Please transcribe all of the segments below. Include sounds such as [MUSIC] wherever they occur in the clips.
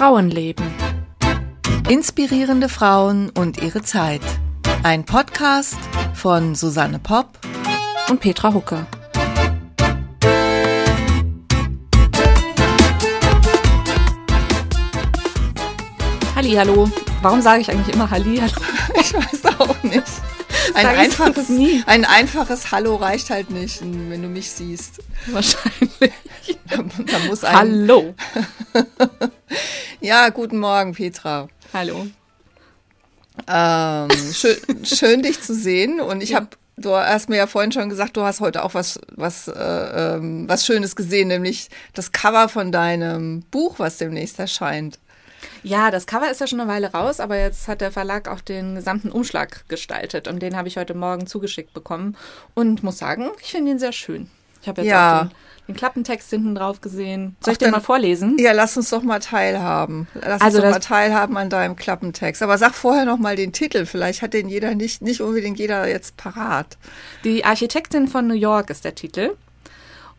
Frauenleben. Inspirierende Frauen und ihre Zeit. Ein Podcast von Susanne Popp und Petra Hucke. Hallo. Warum sage ich eigentlich immer Halli, hallo? [LAUGHS] Ich weiß auch nicht. [LAUGHS] Ein einfaches, ein einfaches Hallo reicht halt nicht, wenn du mich siehst. Wahrscheinlich. Da, da muss ein Hallo. [LAUGHS] ja, guten Morgen, Petra. Hallo. Ähm, schön, [LAUGHS] schön, dich zu sehen. Und ich ja. habe, du hast mir ja vorhin schon gesagt, du hast heute auch was, was, äh, ähm, was Schönes gesehen, nämlich das Cover von deinem Buch, was demnächst erscheint. Ja, das Cover ist ja schon eine Weile raus, aber jetzt hat der Verlag auch den gesamten Umschlag gestaltet und den habe ich heute Morgen zugeschickt bekommen und muss sagen, ich finde ihn sehr schön. Ich habe jetzt ja. auch den, den, Klappentext hinten drauf gesehen. Soll ich Ach, den mal vorlesen? Ja, lass uns doch mal teilhaben. Lass also uns doch mal teilhaben an deinem Klappentext. Aber sag vorher noch mal den Titel. Vielleicht hat den jeder nicht, nicht unbedingt jeder jetzt parat. Die Architektin von New York ist der Titel.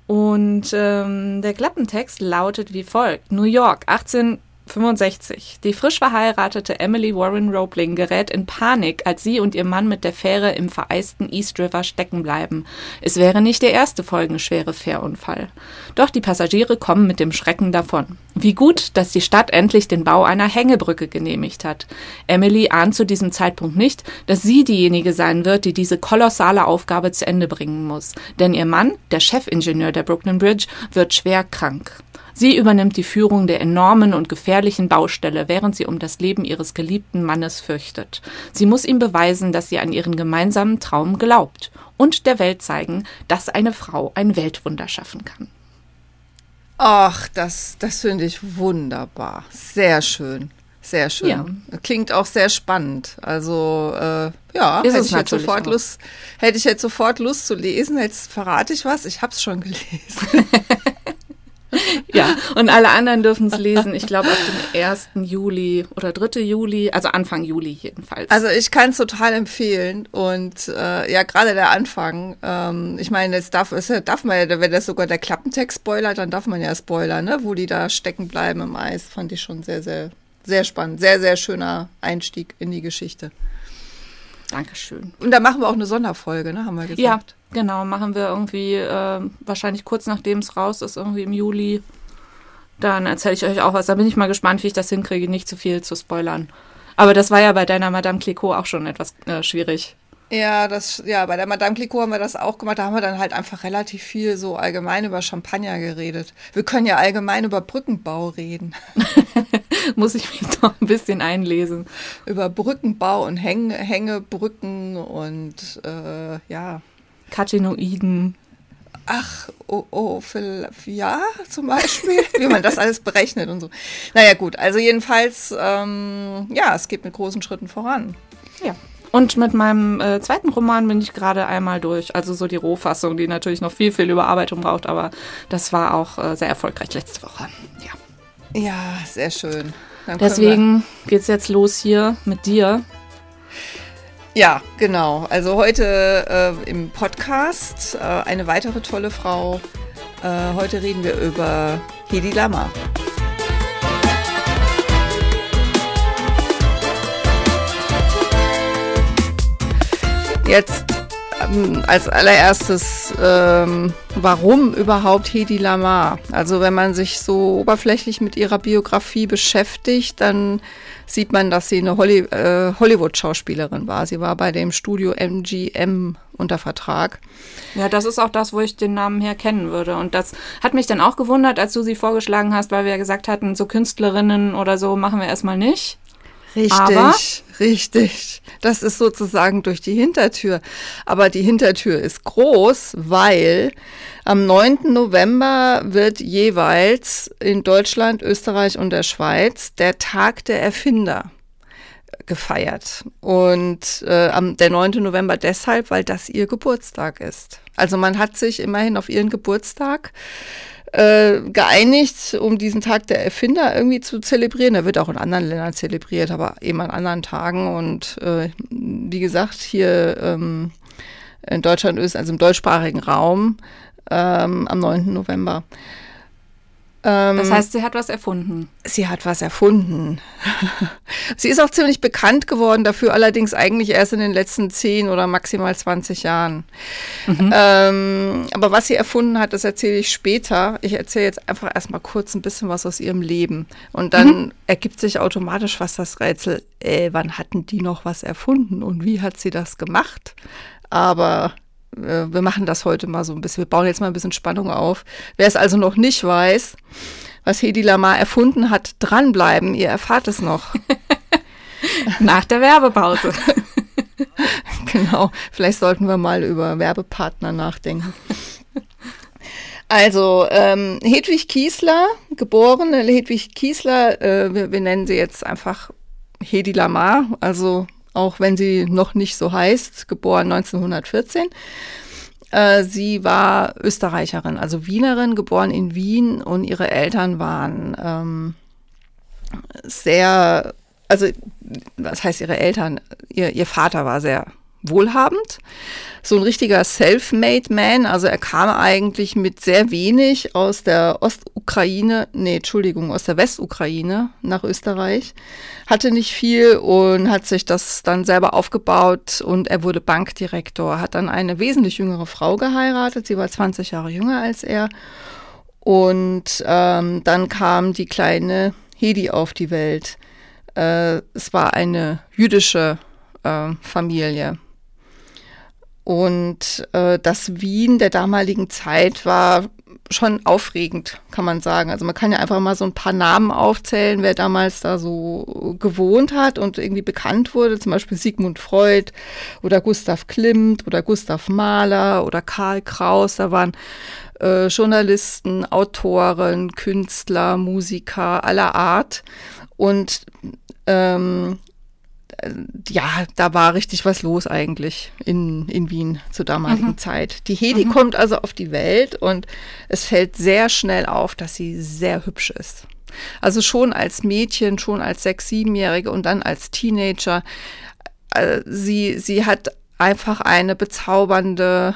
Und ähm, der Klappentext lautet wie folgt. New York, 18 65. Die frisch verheiratete Emily Warren Roebling gerät in Panik, als sie und ihr Mann mit der Fähre im vereisten East River stecken bleiben. Es wäre nicht der erste folgenschwere Fährunfall. Doch die Passagiere kommen mit dem Schrecken davon. Wie gut, dass die Stadt endlich den Bau einer Hängebrücke genehmigt hat. Emily ahnt zu diesem Zeitpunkt nicht, dass sie diejenige sein wird, die diese kolossale Aufgabe zu Ende bringen muss. Denn ihr Mann, der Chefingenieur der Brooklyn Bridge, wird schwer krank. Sie übernimmt die Führung der enormen und gefährlichen Baustelle, während sie um das Leben ihres geliebten Mannes fürchtet. Sie muss ihm beweisen, dass sie an ihren gemeinsamen Traum glaubt und der Welt zeigen, dass eine Frau ein Weltwunder schaffen kann. Ach, das, das finde ich wunderbar. Sehr schön. Sehr schön. Ja. Klingt auch sehr spannend. Also, äh, ja, hätte ich, jetzt sofort Lust, hätte ich jetzt sofort Lust zu lesen. Jetzt verrate ich was. Ich habe es schon gelesen. [LAUGHS] ja, und alle anderen dürfen es lesen, ich glaube, ab dem 1. Juli oder 3. Juli, also Anfang Juli jedenfalls. Also ich kann es total empfehlen und äh, ja, gerade der Anfang, ähm, ich meine, jetzt darf, es, darf man ja, wenn das sogar der Klappentext spoilert, dann darf man ja spoilern, ne? wo die da stecken bleiben im Eis, fand ich schon sehr, sehr, sehr spannend. Sehr, sehr schöner Einstieg in die Geschichte. Dankeschön. Und da machen wir auch eine Sonderfolge, ne, haben wir gesagt. Ja, genau, machen wir irgendwie äh, wahrscheinlich kurz nachdem es raus ist, irgendwie im Juli. Dann erzähle ich euch auch was. Da bin ich mal gespannt, wie ich das hinkriege, nicht zu viel zu spoilern. Aber das war ja bei deiner Madame Clicquot auch schon etwas äh, schwierig. Ja, das, ja, bei der Madame Clicquot haben wir das auch gemacht. Da haben wir dann halt einfach relativ viel so allgemein über Champagner geredet. Wir können ja allgemein über Brückenbau reden. [LAUGHS] [LAUGHS] Muss ich mich doch ein bisschen einlesen. Über Brückenbau und Häng Hängebrücken und äh, ja. Katinoiden. Ach, oh, oh, ja, zum Beispiel, [LAUGHS] wie man das alles berechnet und so. Naja, gut, also jedenfalls, ähm, ja, es geht mit großen Schritten voran. Ja. Und mit meinem äh, zweiten Roman bin ich gerade einmal durch. Also so die Rohfassung, die natürlich noch viel, viel Überarbeitung braucht, aber das war auch äh, sehr erfolgreich letzte Woche. Ja, ja sehr schön. Deswegen geht's jetzt los hier mit dir. Ja, genau. Also heute äh, im Podcast äh, eine weitere tolle Frau. Äh, heute reden wir über Hedi Lama. Jetzt ähm, als allererstes, ähm, warum überhaupt Hedi Lamar? Also wenn man sich so oberflächlich mit ihrer Biografie beschäftigt, dann sieht man, dass sie eine Holly äh, Hollywood-Schauspielerin war. Sie war bei dem Studio MGM unter Vertrag. Ja, das ist auch das, wo ich den Namen her kennen würde. Und das hat mich dann auch gewundert, als du sie vorgeschlagen hast, weil wir ja gesagt hatten, so Künstlerinnen oder so machen wir erstmal nicht. Richtig, Aber richtig. Das ist sozusagen durch die Hintertür. Aber die Hintertür ist groß, weil am 9. November wird jeweils in Deutschland, Österreich und der Schweiz der Tag der Erfinder gefeiert. Und äh, am, der 9. November deshalb, weil das ihr Geburtstag ist. Also man hat sich immerhin auf ihren Geburtstag äh, geeinigt, um diesen Tag der Erfinder irgendwie zu zelebrieren. Der wird auch in anderen Ländern zelebriert, aber eben an anderen Tagen. Und äh, wie gesagt, hier ähm, in Deutschland ist, also im deutschsprachigen Raum, ähm, am 9. November. Ähm, das heißt, sie hat was erfunden. Sie hat was erfunden. [LAUGHS] sie ist auch ziemlich bekannt geworden dafür, allerdings eigentlich erst in den letzten 10 oder maximal 20 Jahren. Mhm. Ähm, aber was sie erfunden hat, das erzähle ich später. Ich erzähle jetzt einfach erstmal kurz ein bisschen was aus ihrem Leben. Und dann mhm. ergibt sich automatisch was das Rätsel, äh, wann hatten die noch was erfunden und wie hat sie das gemacht? Aber wir machen das heute mal so ein bisschen. Wir bauen jetzt mal ein bisschen Spannung auf. Wer es also noch nicht weiß, was Hedi Lamar erfunden hat, dranbleiben. Ihr erfahrt es noch. [LAUGHS] Nach der Werbepause. [LAUGHS] genau. Vielleicht sollten wir mal über Werbepartner nachdenken. Also ähm, Hedwig Kiesler, geborene Hedwig Kiesler, äh, wir, wir, nennen sie jetzt einfach Hedi Lamar, also auch wenn sie noch nicht so heißt, geboren 1914. Äh, sie war Österreicherin, also Wienerin, geboren in Wien und ihre Eltern waren ähm, sehr, also was heißt ihre Eltern? Ihr, ihr Vater war sehr wohlhabend, so ein richtiger self-made Man. Also er kam eigentlich mit sehr wenig aus der Ostukraine, nee, Entschuldigung, aus der Westukraine nach Österreich, hatte nicht viel und hat sich das dann selber aufgebaut und er wurde Bankdirektor, hat dann eine wesentlich jüngere Frau geheiratet, sie war 20 Jahre jünger als er. Und ähm, dann kam die kleine Hedi auf die Welt. Äh, es war eine jüdische äh, Familie. Und äh, das Wien der damaligen Zeit war schon aufregend, kann man sagen. Also man kann ja einfach mal so ein paar Namen aufzählen, wer damals da so gewohnt hat und irgendwie bekannt wurde. Zum Beispiel Sigmund Freud oder Gustav Klimt oder Gustav Mahler oder Karl Kraus. Da waren äh, Journalisten, Autoren, Künstler, Musiker aller Art. Und ähm, ja, da war richtig was los eigentlich in, in Wien zur damaligen mhm. Zeit. Die Hedi mhm. kommt also auf die Welt und es fällt sehr schnell auf, dass sie sehr hübsch ist. Also schon als Mädchen, schon als sechs-, siebenjährige und dann als Teenager. Äh, sie, sie hat einfach eine bezaubernde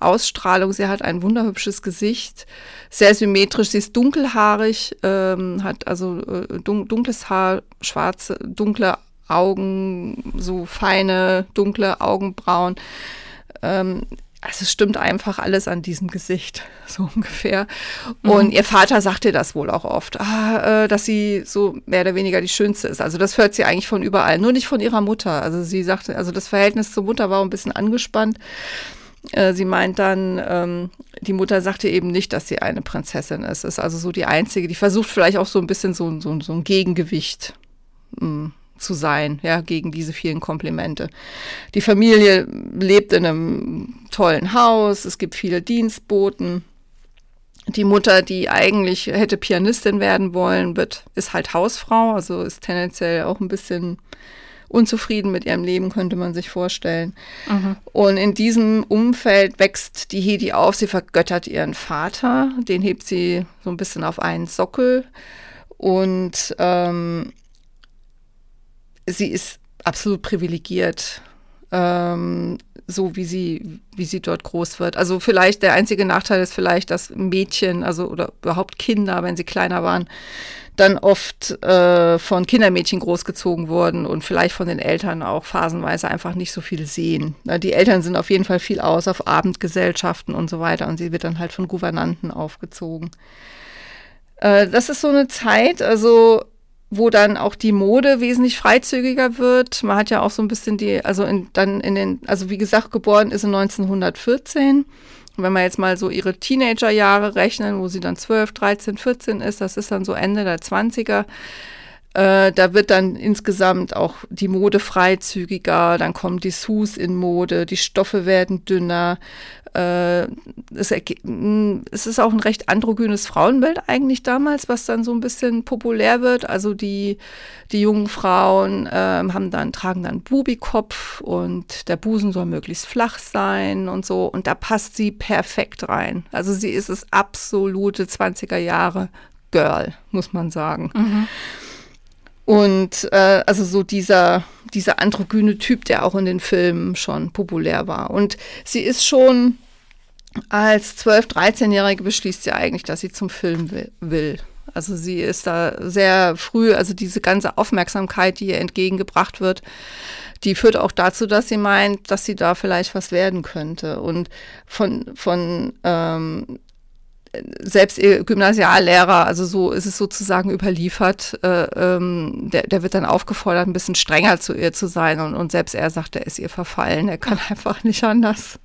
Ausstrahlung. Sie hat ein wunderhübsches Gesicht, sehr symmetrisch. Sie ist dunkelhaarig, ähm, hat also äh, dun dunkles Haar, schwarze, dunkle Augen, so feine, dunkle Augenbrauen. Ähm, also es stimmt einfach alles an diesem Gesicht, [LAUGHS] so ungefähr. Mhm. Und ihr Vater sagte das wohl auch oft, ah, äh, dass sie so mehr oder weniger die Schönste ist. Also das hört sie eigentlich von überall, nur nicht von ihrer Mutter. Also sie sagte, also das Verhältnis zur Mutter war ein bisschen angespannt. Äh, sie meint dann, ähm, die Mutter sagte eben nicht, dass sie eine Prinzessin ist. Ist also so die einzige, die versucht vielleicht auch so ein bisschen so, so, so ein Gegengewicht. Mh mm, zu sein, ja, gegen diese vielen Komplimente. Die Familie lebt in einem tollen Haus, es gibt viele Dienstboten. Die Mutter, die eigentlich hätte Pianistin werden wollen, wird, ist halt Hausfrau, also ist tendenziell auch ein bisschen unzufrieden mit ihrem Leben, könnte man sich vorstellen. Mhm. Und in diesem Umfeld wächst die Hedi auf, sie vergöttert ihren Vater, den hebt sie so ein bisschen auf einen Sockel und ähm, sie ist absolut privilegiert, ähm, so wie sie, wie sie dort groß wird. Also vielleicht der einzige Nachteil ist vielleicht, dass Mädchen, also oder überhaupt Kinder, wenn sie kleiner waren, dann oft äh, von Kindermädchen großgezogen wurden und vielleicht von den Eltern auch phasenweise einfach nicht so viel sehen. Die Eltern sind auf jeden Fall viel aus auf Abendgesellschaften und so weiter und sie wird dann halt von Gouvernanten aufgezogen. Äh, das ist so eine Zeit, also wo dann auch die Mode wesentlich freizügiger wird. Man hat ja auch so ein bisschen die, also in, dann in den, also wie gesagt, geboren ist in 1914. Und wenn wir jetzt mal so ihre Teenagerjahre rechnen, wo sie dann 12, 13, 14 ist, das ist dann so Ende der 20er, äh, da wird dann insgesamt auch die Mode freizügiger, dann kommen die Sus in Mode, die Stoffe werden dünner. Äh, es, es, ist auch ein recht androgynes Frauenbild eigentlich damals, was dann so ein bisschen populär wird. Also die, die jungen Frauen äh, haben dann, tragen dann Bubikopf und der Busen soll möglichst flach sein und so. Und da passt sie perfekt rein. Also sie ist das absolute 20er Jahre Girl, muss man sagen. Mhm. Und äh, also so dieser, dieser androgyne Typ, der auch in den Filmen schon populär war. Und sie ist schon als 12-, 13-Jährige beschließt sie eigentlich, dass sie zum Film will. Also sie ist da sehr früh, also diese ganze Aufmerksamkeit, die ihr entgegengebracht wird, die führt auch dazu, dass sie meint, dass sie da vielleicht was werden könnte. Und von, von ähm, selbst ihr Gymnasiallehrer, also so ist es sozusagen überliefert, äh, ähm, der, der wird dann aufgefordert, ein bisschen strenger zu ihr zu sein. Und, und selbst er sagt, er ist ihr verfallen, er kann [LAUGHS] einfach nicht anders.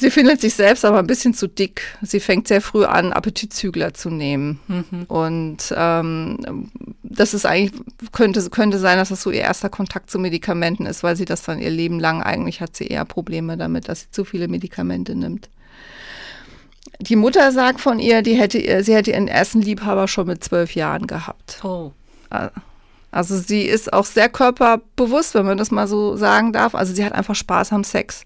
Sie findet sich selbst aber ein bisschen zu dick. Sie fängt sehr früh an, Appetitzügler zu nehmen. Mhm. Und ähm, das ist eigentlich, könnte, könnte sein, dass das so ihr erster Kontakt zu Medikamenten ist, weil sie das dann ihr Leben lang eigentlich hat sie eher Probleme damit, dass sie zu viele Medikamente nimmt. Die Mutter sagt von ihr, die hätte, sie hätte ihren ersten Liebhaber schon mit zwölf Jahren gehabt. Oh. Äh, also sie ist auch sehr körperbewusst, wenn man das mal so sagen darf. Also sie hat einfach Spaß am Sex.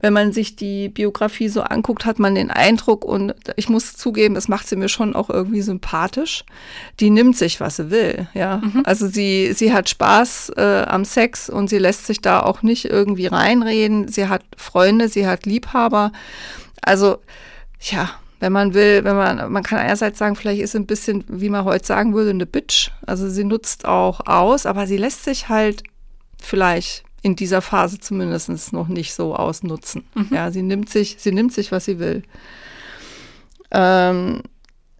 Wenn man sich die Biografie so anguckt, hat man den Eindruck, und ich muss zugeben, das macht sie mir schon auch irgendwie sympathisch. Die nimmt sich, was sie will. Ja, mhm. also sie, sie hat Spaß äh, am Sex und sie lässt sich da auch nicht irgendwie reinreden. Sie hat Freunde, sie hat Liebhaber. Also, ja, wenn man will, wenn man, man kann einerseits sagen, vielleicht ist sie ein bisschen, wie man heute sagen würde, eine Bitch. Also sie nutzt auch aus, aber sie lässt sich halt vielleicht in dieser Phase zumindest noch nicht so ausnutzen. Mhm. Ja, sie nimmt sich, sie nimmt sich, was sie will. Ähm,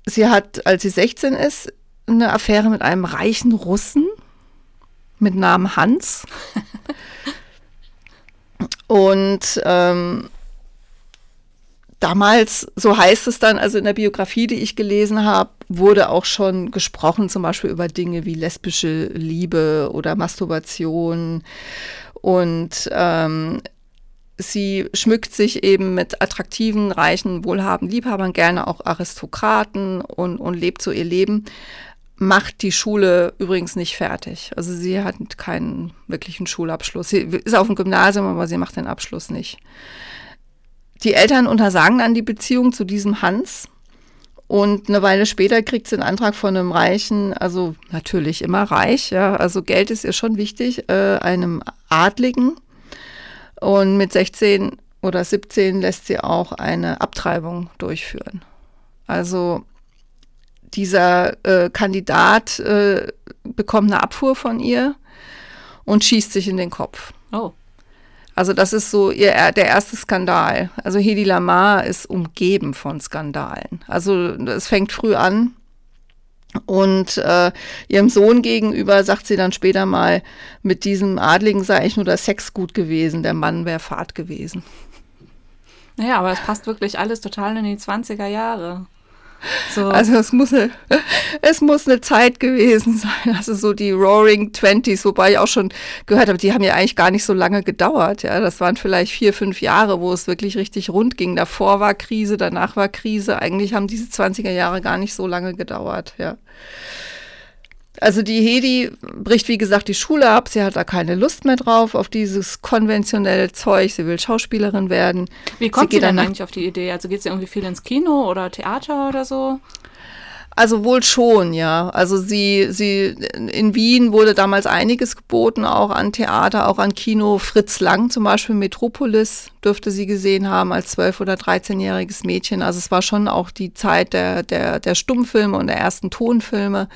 sie hat, als sie 16 ist, eine Affäre mit einem reichen Russen mit Namen Hans. [LAUGHS] Und ähm, damals, so heißt es dann, also in der Biografie, die ich gelesen habe, wurde auch schon gesprochen, zum Beispiel über Dinge wie lesbische Liebe oder Masturbation. Und ähm, sie schmückt sich eben mit attraktiven, reichen, wohlhabenden Liebhabern, gerne auch Aristokraten und, und lebt so ihr Leben. Macht die Schule übrigens nicht fertig. Also sie hat keinen wirklichen Schulabschluss. Sie ist auf dem Gymnasium, aber sie macht den Abschluss nicht. Die Eltern untersagen dann die Beziehung zu diesem Hans. Und eine Weile später kriegt sie einen Antrag von einem Reichen, also natürlich immer reich, ja, also Geld ist ihr schon wichtig, äh, einem Adligen. Und mit 16 oder 17 lässt sie auch eine Abtreibung durchführen. Also dieser äh, Kandidat äh, bekommt eine Abfuhr von ihr und schießt sich in den Kopf. Oh. Also das ist so ihr, der erste Skandal. Also Hedi Lamar ist umgeben von Skandalen. Also es fängt früh an. Und äh, ihrem Sohn gegenüber sagt sie dann später mal, mit diesem Adligen sei eigentlich nur der Sex gut gewesen, der Mann wäre Fahrt gewesen. Naja, aber es passt wirklich alles total in die 20er Jahre. So. Also es muss, eine, [LAUGHS] es muss eine Zeit gewesen sein, also so die Roaring Twenties, wobei ich auch schon gehört habe, die haben ja eigentlich gar nicht so lange gedauert. Ja, das waren vielleicht vier, fünf Jahre, wo es wirklich richtig rund ging. Davor war Krise, danach war Krise. Eigentlich haben diese 20er Jahre gar nicht so lange gedauert. Ja. Also die Hedi bricht, wie gesagt, die Schule ab. Sie hat da keine Lust mehr drauf, auf dieses konventionelle Zeug. Sie will Schauspielerin werden. Wie kommt sie, sie denn eigentlich auf die Idee? Also geht sie irgendwie viel ins Kino oder Theater oder so? Also wohl schon, ja. Also sie, sie, in Wien wurde damals einiges geboten, auch an Theater, auch an Kino. Fritz Lang zum Beispiel, Metropolis dürfte sie gesehen haben als 12- oder 13-jähriges Mädchen. Also es war schon auch die Zeit der, der, der Stummfilme und der ersten Tonfilme.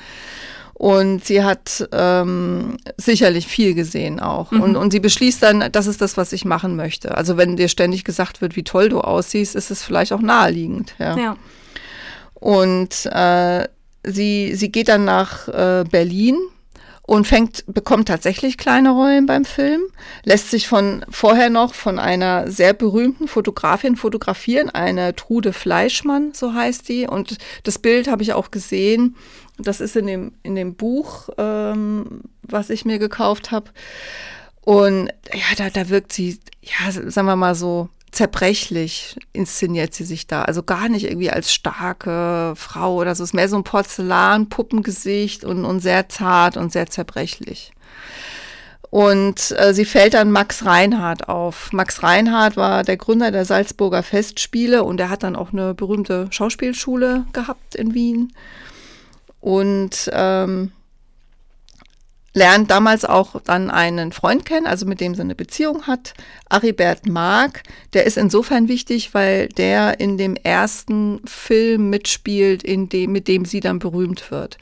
Und sie hat ähm, sicherlich viel gesehen auch. Mhm. Und, und sie beschließt dann, das ist das, was ich machen möchte. Also wenn dir ständig gesagt wird, wie toll du aussiehst, ist es vielleicht auch naheliegend. Ja. ja. Und äh, sie, sie geht dann nach äh, Berlin und fängt, bekommt tatsächlich kleine Rollen beim Film, lässt sich von vorher noch von einer sehr berühmten Fotografin fotografieren, eine Trude Fleischmann, so heißt die. Und das Bild habe ich auch gesehen. Das ist in dem, in dem Buch, ähm, was ich mir gekauft habe. Und ja, da, da wirkt sie, ja, sagen wir mal so, zerbrechlich inszeniert sie sich da. Also gar nicht irgendwie als starke Frau oder so. Es ist mehr so ein Porzellanpuppengesicht und, und sehr zart und sehr zerbrechlich. Und äh, sie fällt dann Max Reinhardt auf. Max Reinhardt war der Gründer der Salzburger Festspiele und er hat dann auch eine berühmte Schauspielschule gehabt in Wien und ähm, lernt damals auch dann einen Freund kennen, also mit dem sie eine Beziehung hat, Aribert Mark. Der ist insofern wichtig, weil der in dem ersten Film mitspielt, in dem, mit dem sie dann berühmt wird.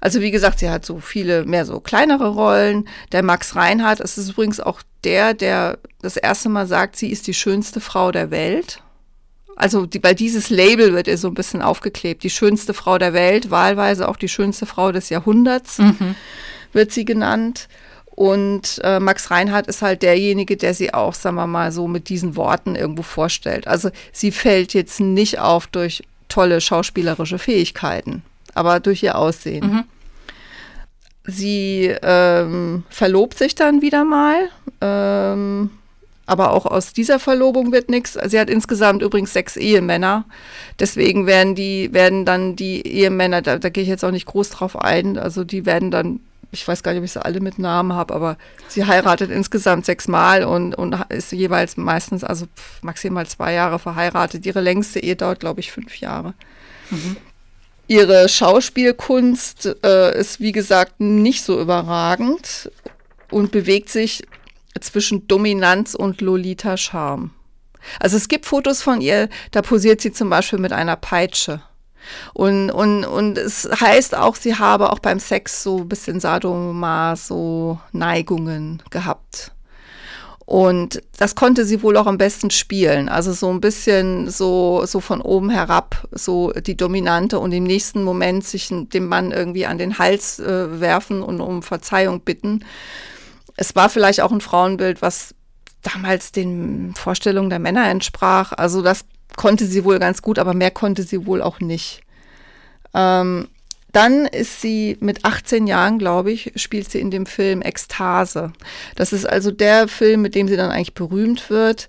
Also wie gesagt, sie hat so viele, mehr so kleinere Rollen. Der Max Reinhardt, es ist übrigens auch der, der das erste Mal sagt, sie ist die schönste Frau der Welt. Also, die, weil dieses Label wird ihr so ein bisschen aufgeklebt. Die schönste Frau der Welt, wahlweise auch die schönste Frau des Jahrhunderts, mhm. wird sie genannt. Und äh, Max Reinhardt ist halt derjenige, der sie auch, sagen wir mal, so mit diesen Worten irgendwo vorstellt. Also sie fällt jetzt nicht auf durch tolle schauspielerische Fähigkeiten, aber durch ihr Aussehen. Mhm. Sie ähm, verlobt sich dann wieder mal. Ähm, aber auch aus dieser Verlobung wird nichts. Sie hat insgesamt übrigens sechs Ehemänner. Deswegen werden die, werden dann die Ehemänner, da, da gehe ich jetzt auch nicht groß drauf ein, also die werden dann, ich weiß gar nicht, ob ich sie alle mit Namen habe, aber sie heiratet insgesamt sechsmal und, und ist jeweils meistens, also maximal zwei Jahre verheiratet. Ihre längste Ehe dauert, glaube ich, fünf Jahre. Mhm. Ihre Schauspielkunst äh, ist, wie gesagt, nicht so überragend und bewegt sich zwischen Dominanz und Lolita-Charme. Also es gibt Fotos von ihr, da posiert sie zum Beispiel mit einer Peitsche. Und, und, und es heißt auch, sie habe auch beim Sex so ein bisschen Sadomaso Neigungen gehabt. Und das konnte sie wohl auch am besten spielen. Also so ein bisschen so, so von oben herab, so die Dominante und im nächsten Moment sich dem Mann irgendwie an den Hals äh, werfen und um Verzeihung bitten es war vielleicht auch ein Frauenbild, was damals den Vorstellungen der Männer entsprach. Also das konnte sie wohl ganz gut, aber mehr konnte sie wohl auch nicht. Ähm, dann ist sie mit 18 Jahren, glaube ich, spielt sie in dem Film Ekstase. Das ist also der Film, mit dem sie dann eigentlich berühmt wird,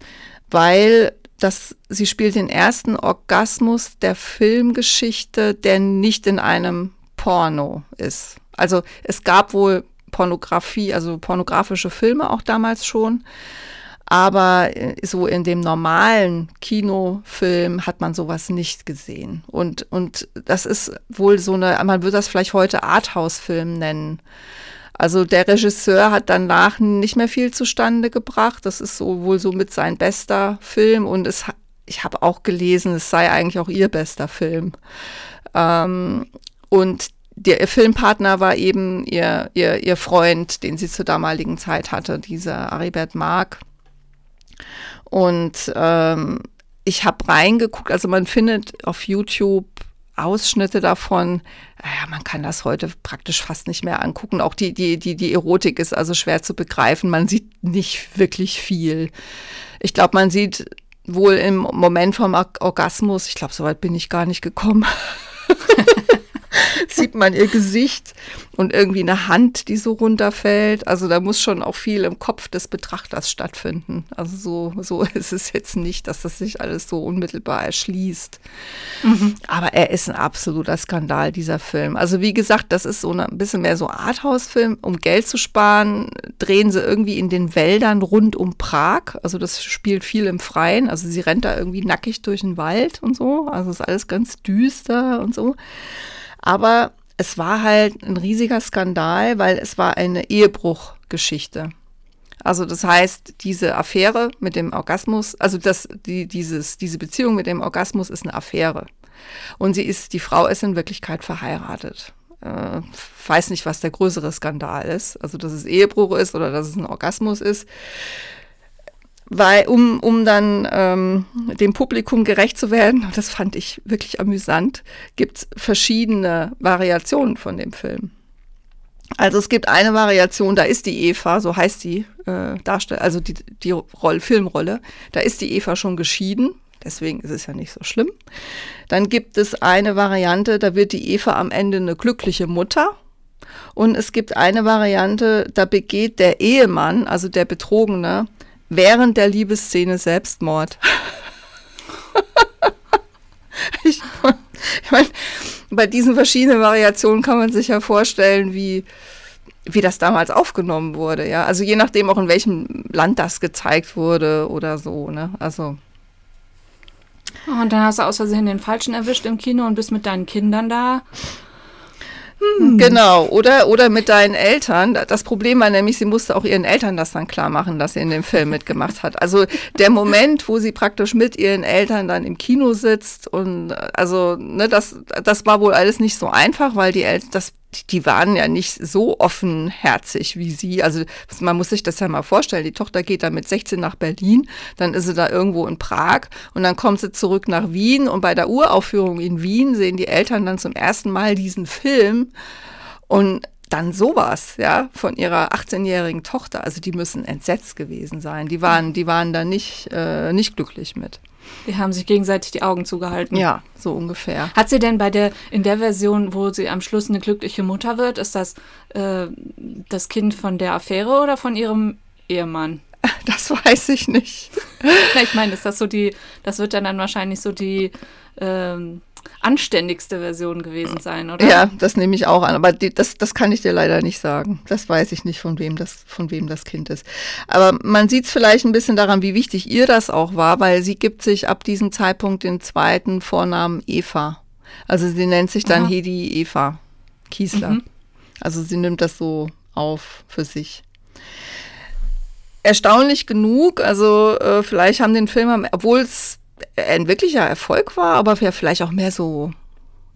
weil das, sie spielt den ersten Orgasmus der Filmgeschichte, der nicht in einem Porno ist. Also es gab wohl Pornografie, also pornografische Filme auch damals schon. Aber äh, so in dem normalen Kinofilm hat man sowas nicht gesehen. Und, und das ist wohl so eine, man würde das vielleicht heute Arthouse-Film nennen. Also der Regisseur hat danach nicht mehr viel zustande gebracht. Das ist so wohl so mit sein bester Film. Und es, ich habe auch gelesen, es sei eigentlich auch ihr bester Film. Ähm, und der Filmpartner war eben ihr, ihr, ihr Freund, den sie zur damaligen Zeit hatte, dieser Aribert Mark. Und ähm, ich habe reingeguckt, also man findet auf YouTube Ausschnitte davon. Ja, man kann das heute praktisch fast nicht mehr angucken. Auch die, die, die, die Erotik ist also schwer zu begreifen. Man sieht nicht wirklich viel. Ich glaube, man sieht wohl im Moment vom Orgasmus, ich glaube, soweit bin ich gar nicht gekommen. [LAUGHS] [LAUGHS] sieht man ihr Gesicht und irgendwie eine Hand, die so runterfällt. Also da muss schon auch viel im Kopf des Betrachters stattfinden. Also so, so [LAUGHS] ist es jetzt nicht, dass das sich alles so unmittelbar erschließt. Mhm. Aber er ist ein absoluter Skandal, dieser Film. Also wie gesagt, das ist so ein bisschen mehr so Arthouse-Film. Um Geld zu sparen, drehen sie irgendwie in den Wäldern rund um Prag. Also das spielt viel im Freien. Also sie rennt da irgendwie nackig durch den Wald und so. Also ist alles ganz düster und so. Aber es war halt ein riesiger Skandal, weil es war eine Ehebruchgeschichte. Also das heißt, diese Affäre mit dem Orgasmus, also das, die, dieses, diese Beziehung mit dem Orgasmus ist eine Affäre. Und sie ist, die Frau ist in Wirklichkeit verheiratet. Äh, weiß nicht, was der größere Skandal ist. Also, dass es Ehebruch ist oder dass es ein Orgasmus ist weil um, um dann ähm, dem Publikum gerecht zu werden, das fand ich wirklich amüsant, gibt es verschiedene Variationen von dem Film. Also es gibt eine Variation, da ist die Eva, so heißt die äh, Darstell also die, die Roll Filmrolle, da ist die Eva schon geschieden, deswegen ist es ja nicht so schlimm. Dann gibt es eine Variante, da wird die Eva am Ende eine glückliche Mutter. Und es gibt eine Variante, da begeht der Ehemann, also der Betrogene, während der Liebesszene Selbstmord. [LAUGHS] ich, ich meine, bei diesen verschiedenen Variationen kann man sich ja vorstellen, wie, wie das damals aufgenommen wurde, ja. Also je nachdem auch in welchem Land das gezeigt wurde oder so, ne? Also. Oh, und dann hast du aus Versehen den Falschen erwischt im Kino und bist mit deinen Kindern da. Mm. Genau, oder, oder mit deinen Eltern. Das Problem war nämlich, sie musste auch ihren Eltern das dann klar machen, dass sie in dem Film mitgemacht hat. Also der Moment, wo sie praktisch mit ihren Eltern dann im Kino sitzt und also, ne, das, das war wohl alles nicht so einfach, weil die Eltern, das die waren ja nicht so offenherzig wie sie. Also man muss sich das ja mal vorstellen. Die Tochter geht dann mit 16 nach Berlin, dann ist sie da irgendwo in Prag und dann kommt sie zurück nach Wien und bei der Uraufführung in Wien sehen die Eltern dann zum ersten Mal diesen Film und dann sowas, ja, von ihrer 18-jährigen Tochter. Also die müssen entsetzt gewesen sein. Die waren, die waren da nicht, äh, nicht glücklich mit. Die haben sich gegenseitig die Augen zugehalten. Ja, so ungefähr. Hat sie denn bei der, in der Version, wo sie am Schluss eine glückliche Mutter wird, ist das äh, das Kind von der Affäre oder von ihrem Ehemann? [LAUGHS] Das weiß ich nicht. [LAUGHS] Ich meine, ist das so die, das wird dann, dann wahrscheinlich so die ähm, anständigste Version gewesen sein, oder? Ja, das nehme ich auch an. Aber die, das, das kann ich dir leider nicht sagen. Das weiß ich nicht, von wem das, von wem das Kind ist. Aber man sieht es vielleicht ein bisschen daran, wie wichtig ihr das auch war, weil sie gibt sich ab diesem Zeitpunkt den zweiten Vornamen Eva. Also sie nennt sich dann Aha. Hedi Eva Kiesler. Mhm. Also sie nimmt das so auf für sich erstaunlich genug, also äh, vielleicht haben den Film, obwohl es ein wirklicher Erfolg war, aber vielleicht auch mehr so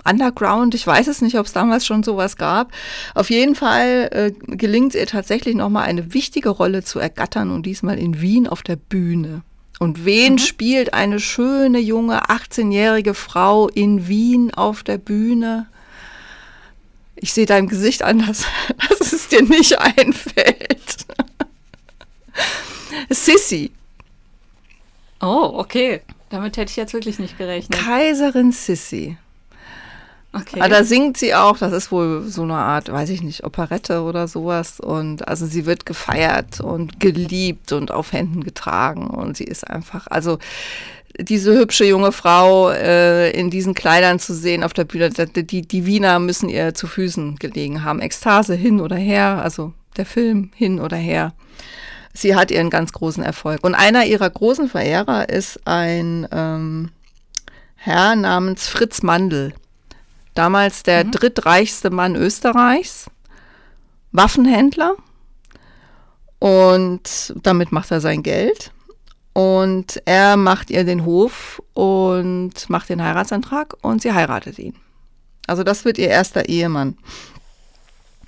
Underground. Ich weiß es nicht, ob es damals schon sowas gab. Auf jeden Fall äh, gelingt es ihr tatsächlich nochmal eine wichtige Rolle zu ergattern und diesmal in Wien auf der Bühne. Und wen mhm. spielt eine schöne junge 18-jährige Frau in Wien auf der Bühne? Ich sehe deinem Gesicht an, dass, [LAUGHS] dass es dir nicht einfällt. [LAUGHS] Sissy. Oh, okay. Damit hätte ich jetzt wirklich nicht gerechnet. Kaiserin Sissi. Okay. Aber da singt sie auch, das ist wohl so eine Art, weiß ich nicht, Operette oder sowas. Und also sie wird gefeiert und geliebt und auf Händen getragen. Und sie ist einfach, also diese hübsche junge Frau äh, in diesen Kleidern zu sehen auf der Bühne, die, die Wiener müssen ihr zu Füßen gelegen haben. Ekstase hin oder her, also der Film hin oder her sie hat ihren ganz großen Erfolg. Und einer ihrer großen Verehrer ist ein ähm, Herr namens Fritz Mandl. Damals der mhm. drittreichste Mann Österreichs, Waffenhändler. Und damit macht er sein Geld. Und er macht ihr den Hof und macht den Heiratsantrag und sie heiratet ihn. Also das wird ihr erster Ehemann.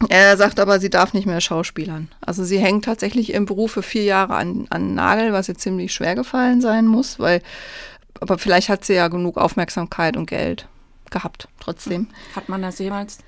Er sagt aber, sie darf nicht mehr schauspielern. Also sie hängt tatsächlich im Beruf für vier Jahre an, an Nagel, was ihr ziemlich schwer gefallen sein muss, weil, aber vielleicht hat sie ja genug Aufmerksamkeit und Geld gehabt, trotzdem. Hat man das jemals?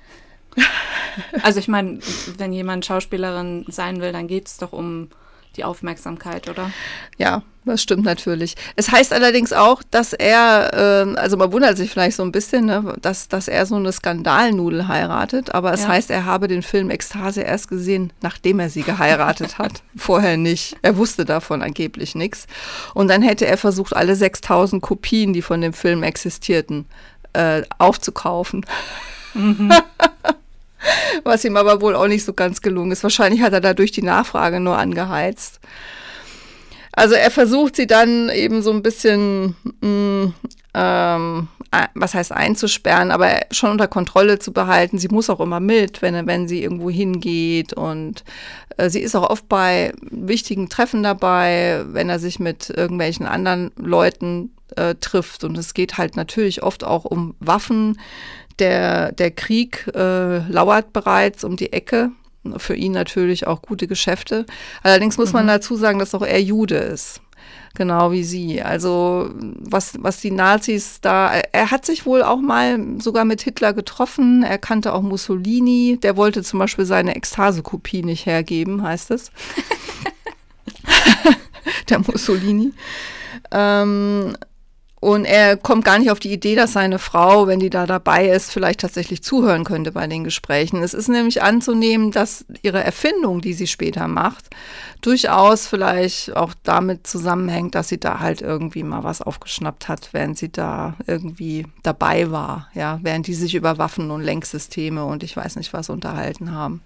also ich meine, wenn jemand Schauspielerin sein will, dann geht es doch um die Aufmerksamkeit, oder? Ja, das stimmt natürlich. Es heißt allerdings auch, dass er, äh, also man wundert sich vielleicht so ein bisschen, ne, dass, dass er so eine Skandalnudel heiratet, aber es ja. heißt, er habe den Film Ekstase erst gesehen, nachdem er sie geheiratet hat. [LAUGHS] Vorher nicht. Er wusste davon angeblich nichts. Und dann hätte er versucht, alle 6000 Kopien, die von dem Film existierten, äh, aufzukaufen. Mhm. [LAUGHS] was ihm aber wohl auch nicht so ganz gelungen ist. Wahrscheinlich hat er dadurch die Nachfrage nur angeheizt. Also er versucht sie dann eben so ein bisschen, mh, mm, ähm, was heißt einzusperren, aber schon unter Kontrolle zu behalten. Sie muss auch immer mit, wenn, wenn sie irgendwo hingeht. Und äh, sie ist auch oft bei wichtigen Treffen dabei, wenn er sich mit irgendwelchen anderen Leuten äh, trifft. Und es geht halt natürlich oft auch um Waffen, der, der Krieg äh, lauert bereits um die Ecke. Für ihn natürlich auch gute Geschäfte. Allerdings muss mhm. man dazu sagen, dass auch er Jude ist. Genau wie sie. Also was, was die Nazis da, er hat sich wohl auch mal sogar mit Hitler getroffen. Er kannte auch Mussolini. Der wollte zum Beispiel seine Ekstase-Kopie nicht hergeben, heißt es. [LAUGHS] [LAUGHS] der Mussolini. Ähm, und er kommt gar nicht auf die Idee, dass seine Frau, wenn die da dabei ist, vielleicht tatsächlich zuhören könnte bei den Gesprächen. Es ist nämlich anzunehmen, dass ihre Erfindung, die sie später macht, durchaus vielleicht auch damit zusammenhängt, dass sie da halt irgendwie mal was aufgeschnappt hat, während sie da irgendwie dabei war, ja, während die sich über Waffen und Lenksysteme und ich weiß nicht was unterhalten haben.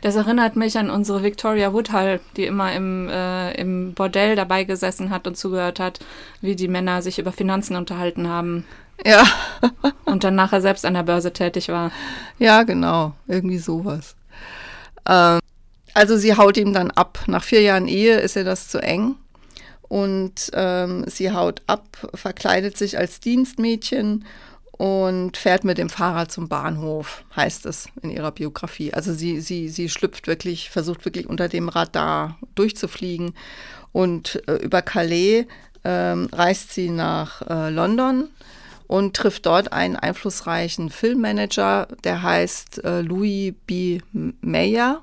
Das erinnert mich an unsere Victoria Woodhull, die immer im, äh, im Bordell dabei gesessen hat und zugehört hat, wie die Männer sich über Finanzen unterhalten haben. Ja. [LAUGHS] und dann nachher selbst an der Börse tätig war. Ja, genau. Irgendwie sowas. Ähm, also sie haut ihm dann ab. Nach vier Jahren Ehe ist ihr das zu eng. Und ähm, sie haut ab, verkleidet sich als Dienstmädchen und fährt mit dem Fahrrad zum Bahnhof, heißt es in ihrer Biografie. Also sie, sie, sie schlüpft wirklich, versucht wirklich unter dem Radar durchzufliegen. Und äh, über Calais ähm, reist sie nach äh, London und trifft dort einen einflussreichen Filmmanager, der heißt äh, Louis B. Mayer.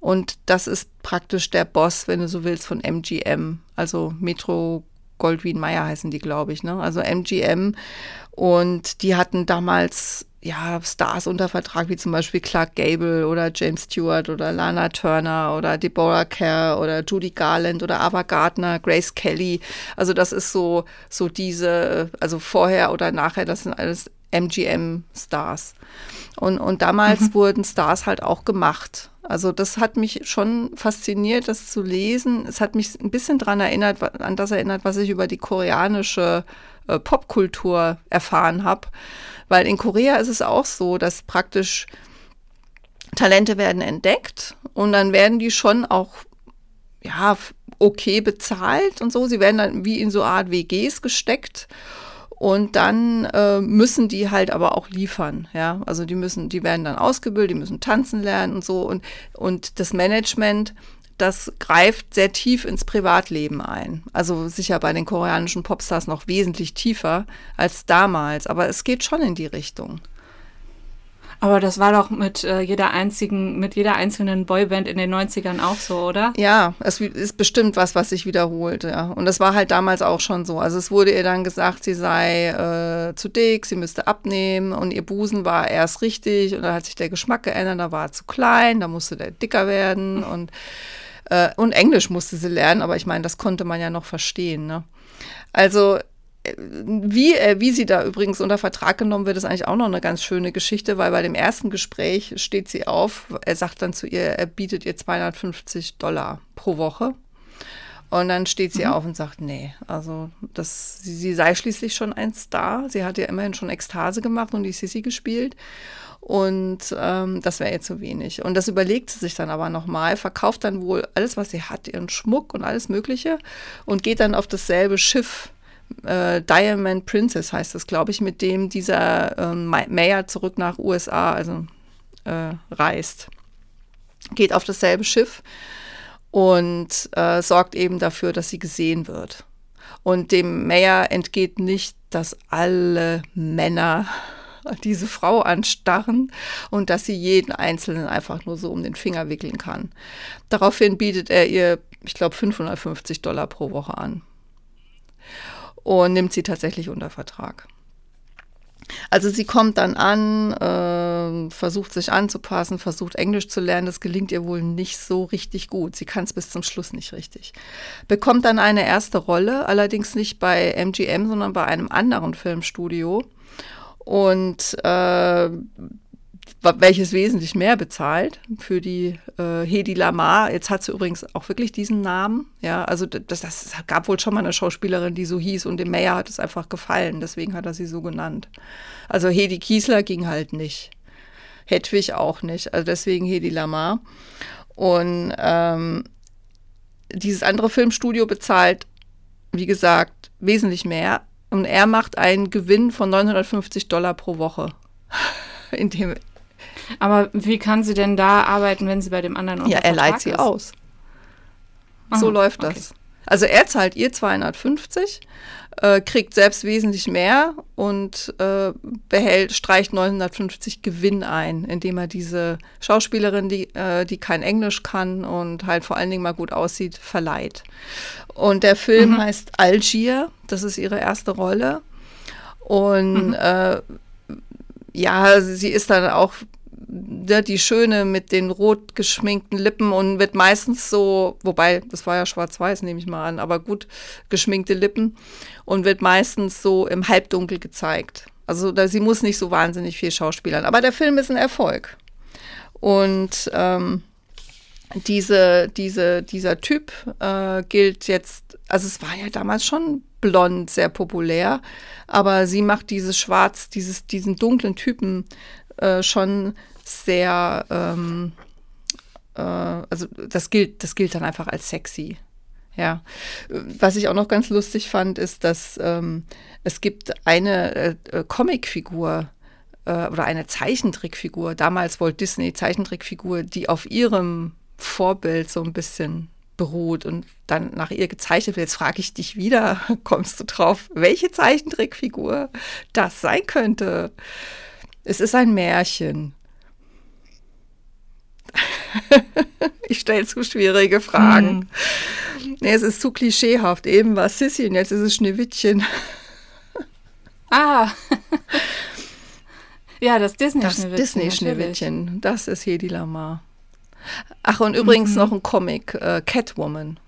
Und das ist praktisch der Boss, wenn du so willst, von MGM, also Metro Goldwyn Mayer heißen die, glaube ich, ne? Also MGM. Und die hatten damals ja, Stars unter Vertrag, wie zum Beispiel Clark Gable oder James Stewart oder Lana Turner oder Deborah Kerr oder Judy Garland oder Ava Gardner, Grace Kelly. Also das ist so, so diese, also vorher oder nachher, das sind alles MGM-Stars. Und, und damals mhm. wurden Stars halt auch gemacht. Also das hat mich schon fasziniert, das zu lesen. Es hat mich ein bisschen daran erinnert, an das erinnert, was ich über die koreanische äh, Popkultur erfahren habe. Weil in Korea ist es auch so, dass praktisch Talente werden entdeckt und dann werden die schon auch ja, okay bezahlt und so. Sie werden dann wie in so Art WGs gesteckt. Und dann äh, müssen die halt aber auch liefern, ja. Also die müssen, die werden dann ausgebildet, die müssen tanzen lernen und so. Und, und das Management, das greift sehr tief ins Privatleben ein. Also sicher bei den koreanischen Popstars noch wesentlich tiefer als damals, aber es geht schon in die Richtung. Aber das war doch mit äh, jeder einzigen, mit jeder einzelnen Boyband in den 90ern auch so, oder? Ja, es ist bestimmt was, was sich wiederholt, ja. Und das war halt damals auch schon so. Also es wurde ihr dann gesagt, sie sei äh, zu dick, sie müsste abnehmen und ihr Busen war erst richtig und dann hat sich der Geschmack geändert, da war er zu klein, da musste der dicker werden und äh, und Englisch musste sie lernen, aber ich meine, das konnte man ja noch verstehen. Ne? Also wie, äh, wie sie da übrigens unter Vertrag genommen wird, ist eigentlich auch noch eine ganz schöne Geschichte, weil bei dem ersten Gespräch steht sie auf, er sagt dann zu ihr, er bietet ihr 250 Dollar pro Woche. Und dann steht sie mhm. auf und sagt, nee, also das, sie, sie, sei schließlich schon ein Star. Sie hat ja immerhin schon Ekstase gemacht und die Sissy gespielt. Und ähm, das wäre ihr zu wenig. Und das überlegt sie sich dann aber nochmal, verkauft dann wohl alles, was sie hat, ihren Schmuck und alles Mögliche und geht dann auf dasselbe Schiff äh, Diamond Princess heißt das, glaube ich, mit dem dieser ähm, Mayer zurück nach USA, also äh, reist. Geht auf dasselbe Schiff und äh, sorgt eben dafür, dass sie gesehen wird. Und dem Mayer entgeht nicht, dass alle Männer [LAUGHS] diese Frau anstarren und dass sie jeden Einzelnen einfach nur so um den Finger wickeln kann. Daraufhin bietet er ihr, ich glaube, 550 Dollar pro Woche an und nimmt sie tatsächlich unter Vertrag. Also sie kommt dann an, äh, versucht sich anzupassen, versucht Englisch zu lernen. Das gelingt ihr wohl nicht so richtig gut. Sie kann es bis zum Schluss nicht richtig. Bekommt dann eine erste Rolle, allerdings nicht bei MGM, sondern bei einem anderen Filmstudio. Und äh, welches wesentlich mehr bezahlt für die äh, Hedi Lamar. Jetzt hat sie übrigens auch wirklich diesen Namen. Ja, also das, das gab wohl schon mal eine Schauspielerin, die so hieß und dem Mayer hat es einfach gefallen. Deswegen hat er sie so genannt. Also Hedi Kiesler ging halt nicht. Hedwig auch nicht. Also deswegen Hedi Lamar. Und ähm, dieses andere Filmstudio bezahlt, wie gesagt, wesentlich mehr. Und er macht einen Gewinn von 950 Dollar pro Woche. In dem aber wie kann sie denn da arbeiten, wenn sie bei dem anderen Ja, er leiht sie ist? aus. So Aha, läuft das. Okay. Also er zahlt ihr 250, äh, kriegt selbst wesentlich mehr und äh, behält, streicht 950 Gewinn ein, indem er diese Schauspielerin, die, äh, die kein Englisch kann und halt vor allen Dingen mal gut aussieht, verleiht. Und der Film mhm. heißt Algier, das ist ihre erste Rolle. Und mhm. Äh, ja, sie ist dann auch ne, die Schöne mit den rot geschminkten Lippen und wird meistens so, wobei, das war ja schwarz-weiß, nehme ich mal an, aber gut geschminkte Lippen und wird meistens so im Halbdunkel gezeigt. Also da, sie muss nicht so wahnsinnig viel schauspielern. Aber der Film ist ein Erfolg. Und ähm, diese, diese, dieser Typ äh, gilt jetzt, also es war ja damals schon blond sehr populär, aber sie macht dieses Schwarz, dieses, diesen dunklen Typen äh, schon sehr, ähm, äh, also das gilt, das gilt dann einfach als sexy. Ja, was ich auch noch ganz lustig fand, ist, dass ähm, es gibt eine äh, äh Comicfigur äh, oder eine Zeichentrickfigur, damals Walt Disney Zeichentrickfigur, die auf ihrem Vorbild so ein bisschen beruht und dann nach ihr gezeichnet wird. Jetzt frage ich dich wieder, [LAUGHS] kommst du drauf, welche Zeichentrickfigur das sein könnte? Es ist ein Märchen. [LAUGHS] ich stelle zu schwierige Fragen. Hm. Nee, es ist zu klischeehaft. Eben war Sissy und jetzt ist es Schneewittchen. [LAUGHS] ah. [LAUGHS] ja, das Disney-Schneewittchen. Das Disney-Schneewittchen. Das ist Hedi Lamar. Ach, und übrigens mhm. noch ein Comic, äh, Catwoman.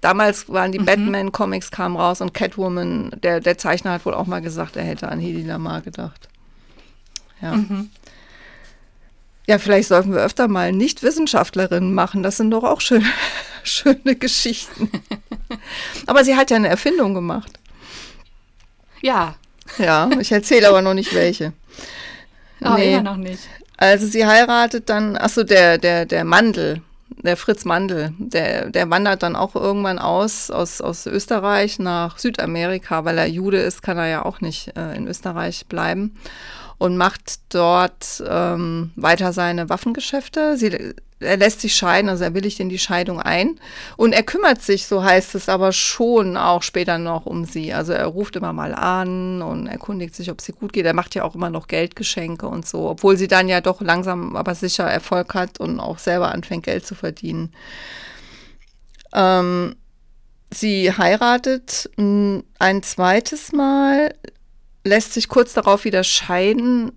Damals waren die mhm. Batman-Comics kamen raus und Catwoman, der, der Zeichner hat wohl auch mal gesagt, er hätte an Hedi Lamar gedacht. Ja. Mhm. Ja, vielleicht sollten wir öfter mal Nicht-Wissenschaftlerinnen machen. Das sind doch auch schön, [LAUGHS] schöne Geschichten. aber sie hat ja eine Erfindung gemacht. Ja. Ja, ich erzähle aber noch nicht welche. Oh, nee. immer noch nicht. Also sie heiratet dann, achso, der, der, der Mandel, der Fritz Mandel, der, der wandert dann auch irgendwann aus, aus, aus Österreich nach Südamerika, weil er Jude ist, kann er ja auch nicht äh, in Österreich bleiben und macht dort ähm, weiter seine Waffengeschäfte. Sie, er lässt sich scheiden, also er willigt in die Scheidung ein. Und er kümmert sich, so heißt es aber schon auch später noch um sie. Also er ruft immer mal an und erkundigt sich, ob sie gut geht. Er macht ja auch immer noch Geldgeschenke und so, obwohl sie dann ja doch langsam aber sicher Erfolg hat und auch selber anfängt, Geld zu verdienen. Ähm, sie heiratet ein zweites Mal, lässt sich kurz darauf wieder scheiden,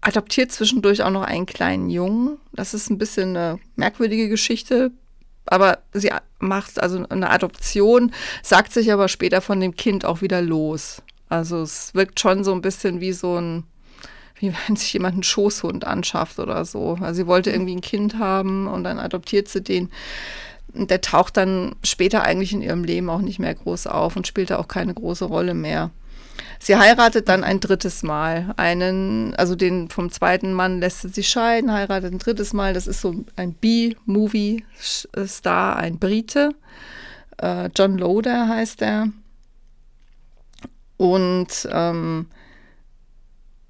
adoptiert zwischendurch auch noch einen kleinen Jungen. Das ist ein bisschen eine merkwürdige Geschichte, aber sie macht also eine Adoption, sagt sich aber später von dem Kind auch wieder los. Also es wirkt schon so ein bisschen wie so ein, wie wenn sich jemand einen Schoßhund anschafft oder so. Also sie wollte irgendwie ein Kind haben und dann adoptiert sie den. Der taucht dann später eigentlich in ihrem Leben auch nicht mehr groß auf und spielt da auch keine große Rolle mehr. Sie heiratet dann ein drittes Mal. Einen, also den vom zweiten Mann lässt sie scheiden, heiratet ein drittes Mal. Das ist so ein B-Movie-Star, ein Brite. Äh, John Loder heißt er. Und ähm,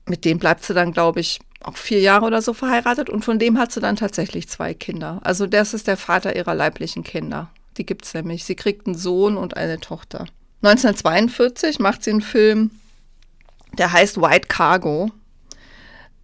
mit dem bleibt sie dann, glaube ich, auch vier Jahre oder so verheiratet. Und von dem hat sie dann tatsächlich zwei Kinder. Also das ist der Vater ihrer leiblichen Kinder. Die gibt es nämlich. Sie kriegt einen Sohn und eine Tochter. 1942 macht sie einen Film, der heißt White Cargo.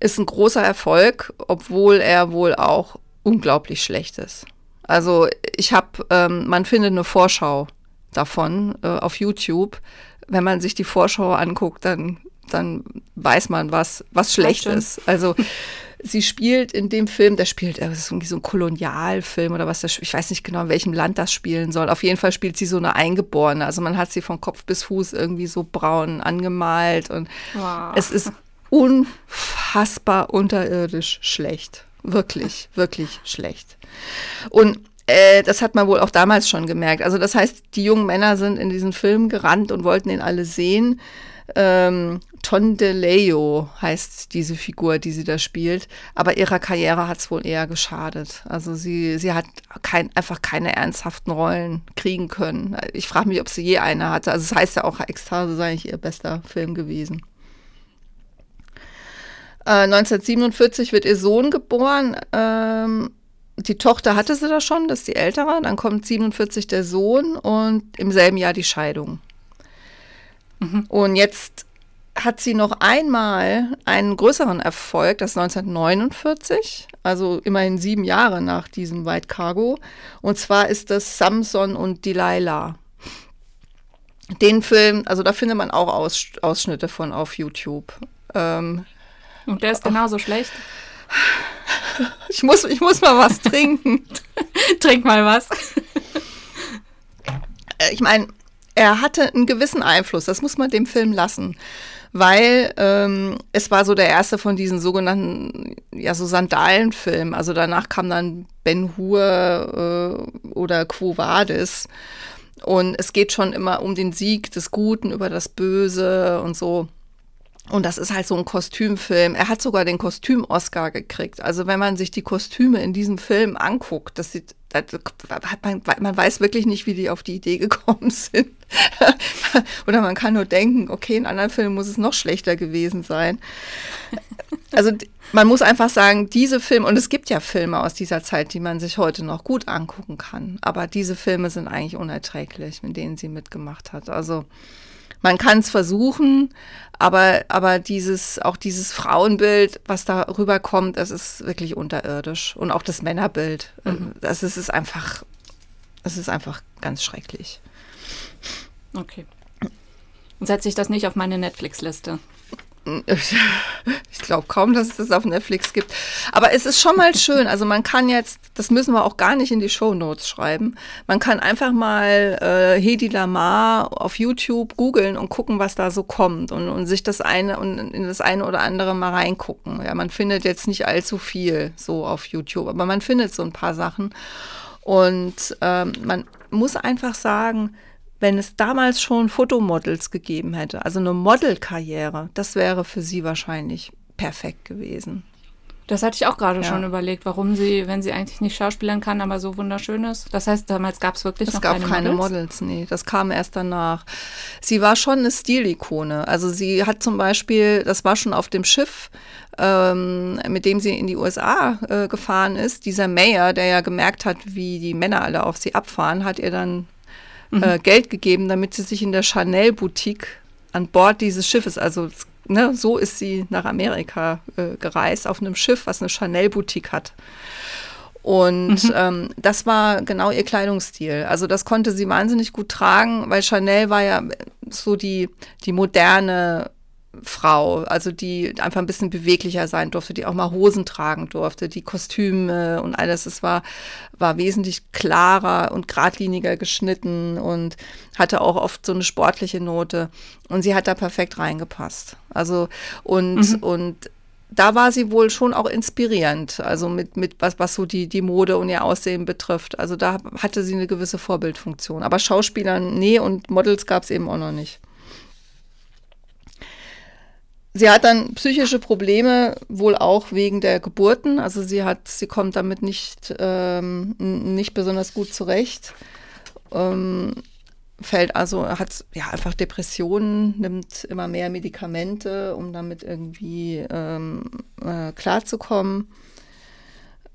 Ist ein großer Erfolg, obwohl er wohl auch unglaublich schlecht ist. Also ich habe, ähm, man findet eine Vorschau davon äh, auf YouTube. Wenn man sich die Vorschau anguckt, dann, dann weiß man, was, was schlecht ist. Also sie spielt in dem Film, der spielt, das ist irgendwie so ein Kolonialfilm oder was, das, ich weiß nicht genau, in welchem Land das spielen soll. Auf jeden Fall spielt sie so eine Eingeborene. Also man hat sie von Kopf bis Fuß irgendwie so braun angemalt und wow. es ist unfassbar unterirdisch schlecht. Wirklich, wirklich schlecht. Und äh, das hat man wohl auch damals schon gemerkt. Also das heißt, die jungen Männer sind in diesen Film gerannt und wollten ihn alle sehen. Ähm, Tondeleo heißt diese Figur, die sie da spielt. Aber ihrer Karriere hat es wohl eher geschadet. Also sie, sie hat kein, einfach keine ernsthaften Rollen kriegen können. Ich frage mich, ob sie je eine hatte. Also es das heißt ja auch, Ekstase sei nicht ihr bester Film gewesen. Äh, 1947 wird ihr Sohn geboren. Ähm, die Tochter hatte sie da schon, das ist die ältere. Dann kommt 47 der Sohn und im selben Jahr die Scheidung. Mhm. Und jetzt hat sie noch einmal einen größeren Erfolg, das 1949, also immerhin sieben Jahre nach diesem White Cargo. Und zwar ist das Samson und Delilah. Den Film, also da findet man auch Aus, Ausschnitte von auf YouTube. Ähm, und der ist genauso oh. schlecht. [LAUGHS] Ich muss, ich muss mal was trinken. [LAUGHS] Trink mal was. Äh, ich meine, er hatte einen gewissen Einfluss, das muss man dem Film lassen. Weil ähm, es war so der erste von diesen sogenannten, ja, so Sandalenfilmen. Also danach kam dann Ben Hur äh, oder Quo Vadis. Und es geht schon immer um den Sieg des Guten über das Böse und so. Und das ist halt so ein Kostümfilm. Er hat sogar den Kostüm-Oscar gekriegt. Also wenn man sich die Kostüme in diesem Film anguckt, das sieht, das, man, man weiß wirklich nicht, wie die auf die Idee gekommen [LAUGHS] sind. Oder man kann nur denken, okay, in anderen Filmen muss es noch schlechter gewesen sein. Also man muss einfach sagen, diese Filme, und es gibt ja Filme aus dieser Zeit, die man sich heute noch gut angucken kann, aber diese Filme sind eigentlich unerträglich, mit denen sie mitgemacht hat. Also man kann es versuchen, aber, aber dieses, auch dieses Frauenbild, was da rüberkommt, das ist wirklich unterirdisch. Und auch das Männerbild. Mhm. Das ist, ist einfach, es ist einfach ganz schrecklich. Okay. Setze ich das nicht auf meine Netflix-Liste. [LAUGHS] Ich glaube kaum, dass es das auf Netflix gibt. Aber es ist schon mal schön. Also man kann jetzt, das müssen wir auch gar nicht in die Show Notes schreiben. Man kann einfach mal äh, Hedi Lamar auf YouTube googeln und gucken, was da so kommt und, und sich das eine und in das eine oder andere mal reingucken. Ja, man findet jetzt nicht allzu viel so auf YouTube, aber man findet so ein paar Sachen. Und ähm, man muss einfach sagen, wenn es damals schon Fotomodels gegeben hätte, also eine Modelkarriere, das wäre für sie wahrscheinlich perfekt gewesen. Das hatte ich auch gerade ja. schon überlegt, warum sie, wenn sie eigentlich nicht schauspielern kann, aber so wunderschön ist. Das heißt, damals gab es wirklich es noch keine, keine Models? Models. Nee, das kam erst danach. Sie war schon eine Stilikone. Also sie hat zum Beispiel, das war schon auf dem Schiff, ähm, mit dem sie in die USA äh, gefahren ist. Dieser Mayor, der ja gemerkt hat, wie die Männer alle auf sie abfahren, hat ihr dann mhm. äh, Geld gegeben, damit sie sich in der Chanel-Boutique an Bord dieses Schiffes, also ne, so ist sie nach Amerika äh, gereist, auf einem Schiff, was eine Chanel-Boutique hat. Und mhm. ähm, das war genau ihr Kleidungsstil. Also das konnte sie wahnsinnig gut tragen, weil Chanel war ja so die, die moderne Frau, also die einfach ein bisschen beweglicher sein durfte, die auch mal Hosen tragen durfte, die Kostüme und alles. Es war, war wesentlich klarer und geradliniger geschnitten und hatte auch oft so eine sportliche Note. Und sie hat da perfekt reingepasst. Also, und, mhm. und da war sie wohl schon auch inspirierend, also mit, mit was, was so die, die Mode und ihr Aussehen betrifft. Also da hatte sie eine gewisse Vorbildfunktion. Aber Schauspielern, nee, und Models gab es eben auch noch nicht. Sie hat dann psychische Probleme, wohl auch wegen der Geburten. Also sie hat, sie kommt damit nicht, ähm, nicht besonders gut zurecht. Ähm, fällt also, hat ja einfach Depressionen, nimmt immer mehr Medikamente, um damit irgendwie ähm, äh, klarzukommen.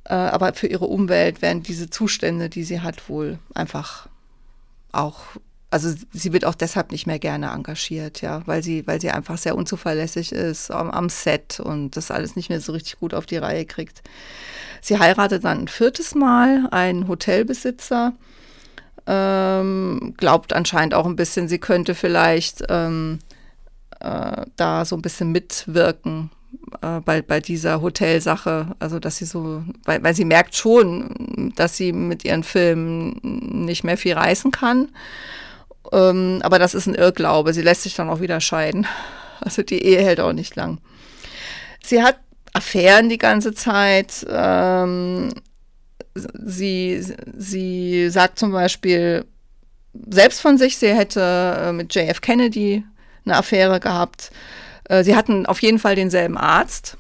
Äh, aber für ihre Umwelt werden diese Zustände, die sie hat, wohl einfach auch also sie wird auch deshalb nicht mehr gerne engagiert, ja, weil sie, weil sie einfach sehr unzuverlässig ist am, am, Set und das alles nicht mehr so richtig gut auf die Reihe kriegt. Sie heiratet dann ein viertes Mal einen Hotelbesitzer, ähm, glaubt anscheinend auch ein bisschen, sie könnte vielleicht ähm, äh, da so ein bisschen mitwirken äh, bei, bei dieser Hotelsache. Also, dass sie so, weil, weil sie merkt schon, dass sie mit ihren Filmen nicht mehr viel reißen kann. Ähm, aber das ist ein Irrglaube. Sie lässt sich dann auch wieder scheiden. [LAUGHS] Also die Ehe hält auch nicht lang. Sie hat Affären die ganze Zeit. Ähm, sie, sie sagt zum Beispiel selbst von sich, sie hätte äh, mit JF Kennedy eine Affäre gehabt. Äh, sie hatten auf jeden Fall denselben Arzt.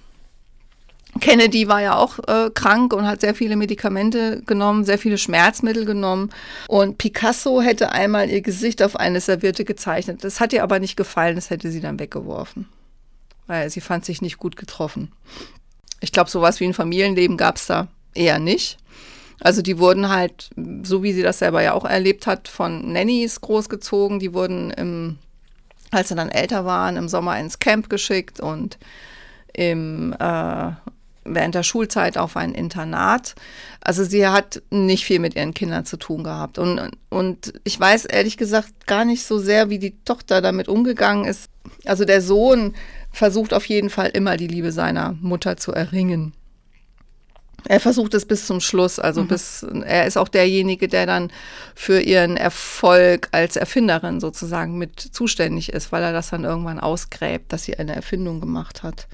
Kennedy war ja auch äh, krank und hat sehr viele Medikamente genommen, sehr viele Schmerzmittel genommen. Und Picasso hätte einmal ihr Gesicht auf eine Serviette gezeichnet. Das hat ihr aber nicht gefallen, das hätte sie dann weggeworfen. Weil sie fand sich nicht gut getroffen. Ich glaube, sowas wie ein Familienleben gab es da eher nicht. Also die wurden halt, so wie sie das selber ja auch erlebt hat, von Nannies großgezogen. Die wurden, im, als sie dann älter waren, im Sommer ins Camp geschickt und im äh, während der Schulzeit auf ein Internat. Also sie hat nicht viel mit ihren Kindern zu tun gehabt. Und, und ich weiß ehrlich gesagt gar nicht so sehr, wie die Tochter damit umgegangen ist. Also der Sohn versucht auf jeden Fall immer die Liebe seiner Mutter zu erringen. Er versucht es bis zum Schluss, also mhm. bis er ist auch derjenige, der dann für ihren Erfolg als Erfinderin sozusagen mit zuständig ist, weil er das dann irgendwann ausgräbt, dass sie eine Erfindung gemacht hat.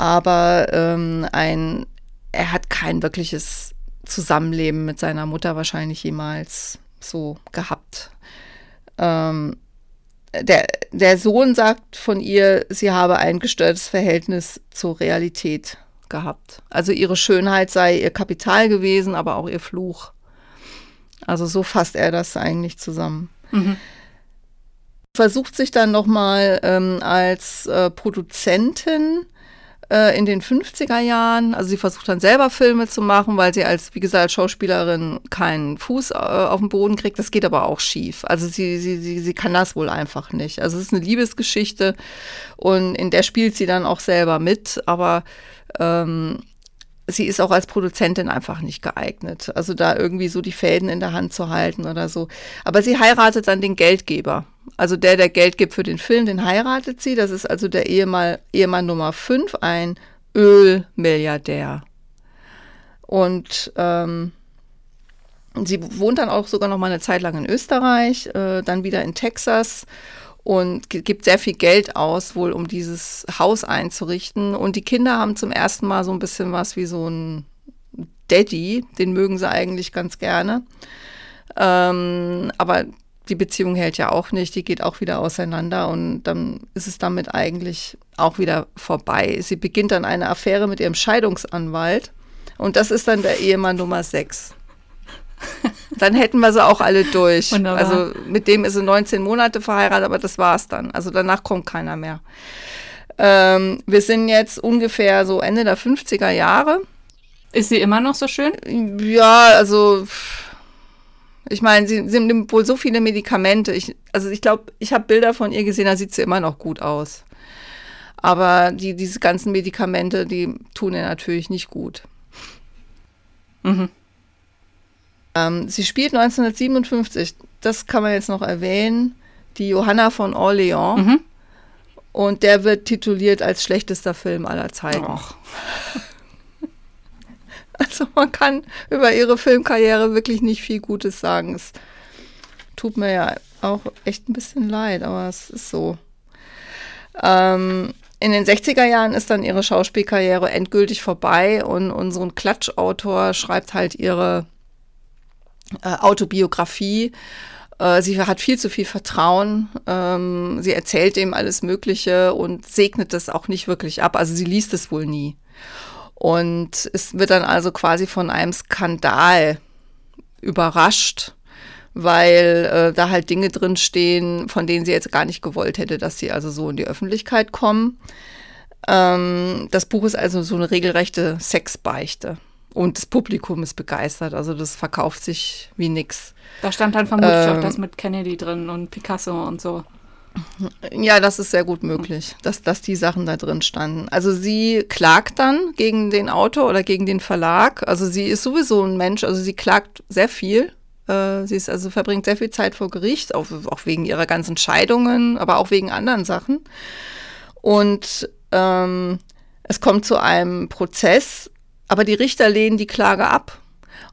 Aber ähm, ein, er hat kein wirkliches Zusammenleben mit seiner Mutter wahrscheinlich jemals so gehabt. Ähm, der, der Sohn sagt von ihr, sie habe ein gestörtes Verhältnis zur Realität gehabt. Also ihre Schönheit sei ihr Kapital gewesen, aber auch ihr Fluch. Also so fasst er das eigentlich zusammen. Mhm. Versucht sich dann nochmal ähm, als äh, Produzentin äh, in den 50er Jahren. Also sie versucht dann selber Filme zu machen, weil sie als, wie gesagt, als Schauspielerin keinen Fuß äh, auf den Boden kriegt. Das geht aber auch schief. Also sie, sie, sie, sie kann das wohl einfach nicht. Also es ist eine Liebesgeschichte und in der spielt sie dann auch selber mit, aber ähm, sie ist auch als Produzentin einfach nicht geeignet. Also da irgendwie so die Fäden in der Hand zu halten oder so. Aber sie heiratet dann den Geldgeber. Also der, der Geld gibt für den Film, den heiratet sie. Das ist also der Ehemann, Ehemann Nummer 5, ein Ölmilliardär. Und ähm, sie wohnt dann auch sogar noch mal eine Zeit lang in Österreich, äh, dann wieder in Texas und gibt sehr viel Geld aus, wohl um dieses Haus einzurichten. Und die Kinder haben zum ersten Mal so ein bisschen was wie so ein Daddy, den mögen sie eigentlich ganz gerne. Ähm, aber die Beziehung hält ja auch nicht, die geht auch wieder auseinander und dann ist es damit eigentlich auch wieder vorbei. Sie beginnt dann eine Affäre mit ihrem Scheidungsanwalt und das ist dann der Ehemann Nummer 6. [LAUGHS] Dann hätten wir sie auch alle durch. Wunderbar. Also mit dem ist sie 19 Monate verheiratet, aber das war's dann. Also danach kommt keiner mehr. Ähm, wir sind jetzt ungefähr so Ende der 50er Jahre. Ist sie immer noch so schön? Ja, also ich meine, sie, sie nimmt wohl so viele Medikamente. Ich, also ich glaube, ich habe Bilder von ihr gesehen, da sieht sie immer noch gut aus. Aber die, diese ganzen Medikamente, die tun ihr natürlich nicht gut. Mhm. Ähm, sie spielt 1957, das kann man jetzt noch erwähnen, die Johanna von Orleans. Mhm. Und der wird tituliert als schlechtester Film aller Zeiten. Och. [LAUGHS] Also man kann über ihre Filmkarriere wirklich nicht viel Gutes sagen. Es tut mir ja auch echt ein bisschen leid, aber es ist so. Ähm, in den 60er Jahren ist dann ihre Schauspielkarriere endgültig vorbei und unseren Klatschautor schreibt halt ihre äh, Autobiografie. Äh, sie hat viel zu viel Vertrauen. Ähm, sie erzählt ihm alles Mögliche und segnet es auch nicht wirklich ab. Also sie liest es wohl nie. Und es wird dann also quasi von einem Skandal überrascht, weil äh, da halt Dinge drin stehen, von denen sie jetzt gar nicht gewollt hätte, dass sie also so in die Öffentlichkeit kommen. Ähm, das Buch ist also so eine regelrechte Sexbeichte. Und das Publikum ist begeistert. Also das verkauft sich wie nix. Da stand dann vermutlich ähm, auch das mit Kennedy drin und Picasso und so. Ja, das ist sehr gut möglich, dass, dass die Sachen da drin standen. Also sie klagt dann gegen den Autor oder gegen den Verlag. Also sie ist sowieso ein Mensch, also sie klagt sehr viel. Äh, sie ist also verbringt sehr viel Zeit vor Gericht, auch, auch wegen ihrer ganzen Scheidungen, aber auch wegen anderen Sachen. Und ähm, es kommt zu einem Prozess aber die Richter lehnen die Klage ab.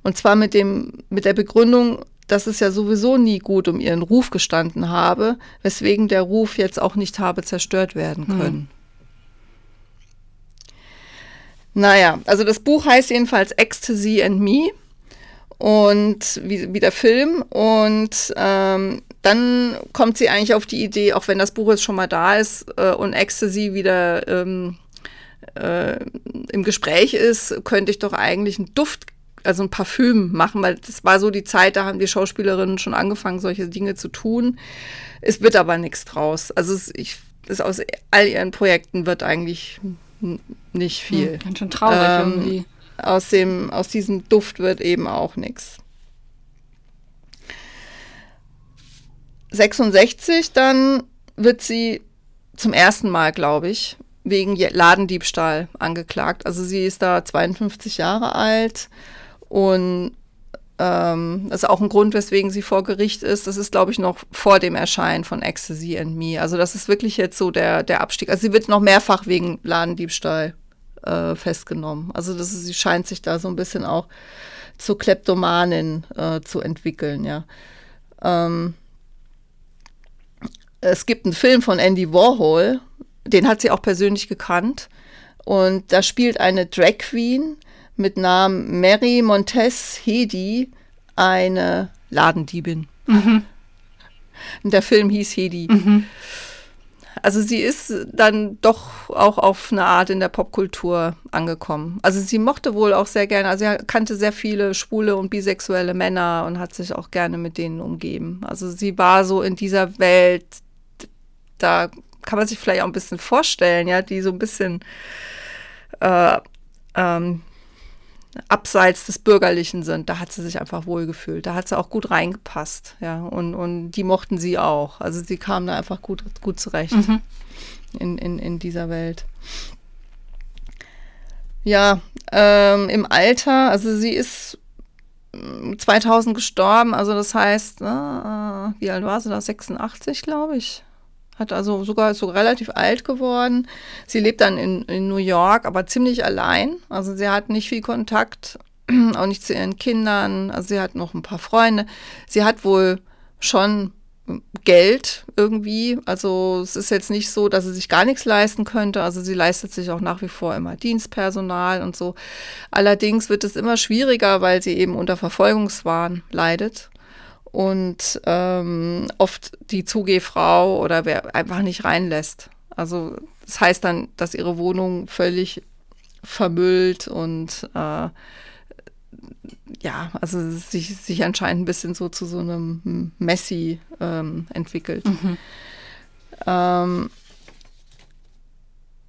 Und zwar mit, dem, mit der Begründung, dass es ja sowieso nie gut um ihren Ruf gestanden habe, weswegen der Ruf jetzt auch nicht habe zerstört werden hm. können. Hm. Naja, also das Buch heißt jedenfalls Ecstasy and Me und wie, wie der Film. Und ähm, dann kommt sie eigentlich auf die Idee, auch wenn das Buch jetzt schon mal da ist äh, und Ecstasy wieder ähm, äh, im Gespräch ist, könnte ich doch eigentlich einen Duft, also ein Parfüm machen, weil das war so die Zeit, da haben die Schauspielerinnen schon angefangen, solche Dinge zu tun. Es wird aber nichts draus. Also es, ich, es aus all ihren Projekten wird eigentlich nicht viel. Hm, ganz schön traurig ähm, irgendwie. Aus, dem, aus diesem Duft wird eben auch nichts. 66 dann wird sie zum ersten Mal, glaube ich, wegen Ladendiebstahl angeklagt. Also sie ist da 52 Jahre alt und ähm, das ist auch ein Grund, weswegen sie vor Gericht ist. Das ist, glaube ich, noch vor dem Erscheinen von Ecstasy and Me. Also das ist wirklich jetzt so der, der Abstieg. Also sie wird noch mehrfach wegen Ladendiebstahl äh, festgenommen. Also das ist, sie scheint sich da so ein bisschen auch zur Kleptomanin äh, zu entwickeln, ja. Ähm, es gibt einen Film von Andy Warhol, den hat sie auch persönlich gekannt. Und da spielt eine Drag Queen mit Namen Mary Montez Hedi eine Ladendiebin. Mhm. Der Film hieß Hedi. Mhm. Also sie ist dann doch auch auf eine Art in der Popkultur angekommen. Also sie mochte wohl auch sehr gerne, also sie kannte sehr viele schwule und bisexuelle Männer und hat sich auch gerne mit denen umgeben. Also sie war so in dieser Welt, da kann man sich vielleicht auch ein bisschen vorstellen, ja, die so ein bisschen äh, ähm, abseits des Bürgerlichen sind, da hat sie sich einfach wohlgefühlt. Da hat sie auch gut reingepasst, ja. Und, und die mochten sie auch. Also sie kamen da einfach gut, gut zurecht mhm. in, in, in dieser Welt. Ja, ähm, im Alter, also sie ist 2000 mm, gestorben, also das heißt, äh, wie alt war sie da? 86, glaube ich. Hat also sogar so relativ alt geworden. Sie lebt dann in, in New York, aber ziemlich allein. Also sie hat nicht viel Kontakt, [CLEARS THROAT] auch nicht zu ihren Kindern. Also sie hat noch ein paar Freunde. Sie hat wohl schon Geld irgendwie. Also es ist jetzt nicht so, dass sie sich gar nichts leisten könnte. Also sie leistet sich auch nach wie vor immer Dienstpersonal und so. Allerdings wird es immer schwieriger, weil sie eben unter Verfolgungswahn leidet und ähm, oft die Zugehfrau oder wer einfach nicht reinlässt. Also das heißt dann, dass ihre Wohnung völlig vermüllt und äh, ja, also sich, sich anscheinend ein bisschen so zu so einem Messi ähm, entwickelt. Mhm. Ähm,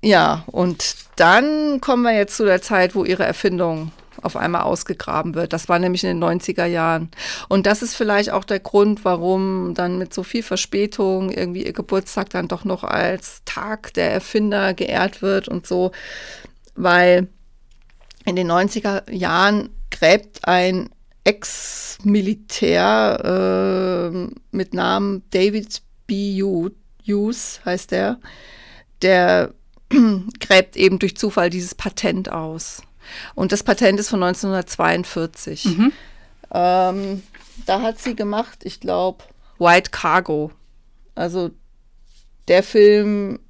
ja, und dann kommen wir jetzt zu der Zeit, wo ihre Erfindung auf einmal ausgegraben wird. Das war nämlich in den 90er Jahren. Und das ist vielleicht auch der Grund, warum dann mit so viel Verspätung irgendwie ihr Geburtstag dann doch noch als Tag der Erfinder geehrt wird und so, weil in den 90er Jahren gräbt ein Ex-Militär äh, mit Namen David B. Hughes, heißt der, der [CLEARS THROAT] gräbt eben durch Zufall dieses Patent aus. Und das Patent ist von 1942. Mhm. Ähm, da hat sie gemacht, ich glaube, White Cargo. Also der Film,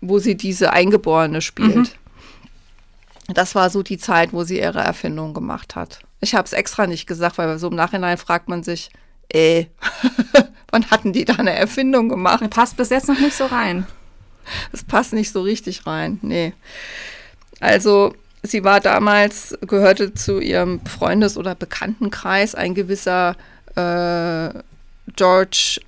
wo sie diese Eingeborene spielt. Mhm. Das war so die Zeit, wo sie ihre Erfindung gemacht hat. Ich habe es extra nicht gesagt, weil so im Nachhinein fragt man sich, ey, [LAUGHS] wann hatten die da eine Erfindung gemacht? Passt bis jetzt noch nicht so rein. Das passt nicht so richtig rein, nee. Also sie war damals, gehörte zu ihrem Freundes- oder Bekanntenkreis ein gewisser äh, George,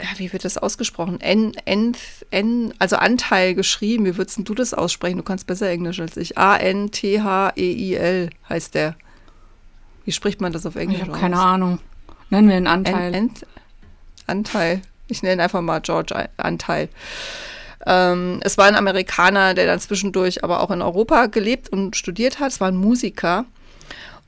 ja, wie wird das ausgesprochen? N, N, N, also Anteil geschrieben. Wie würdest du das aussprechen? Du kannst besser Englisch als ich. A-N-T-H-E-I-L heißt der. Wie spricht man das auf Englisch? Ich habe keine Ahnung. Nennen wir einen Anteil. N, N, Anteil. Ich nenne einfach mal George Anteil. Ähm, es war ein Amerikaner, der dann zwischendurch aber auch in Europa gelebt und studiert hat. Es war ein Musiker.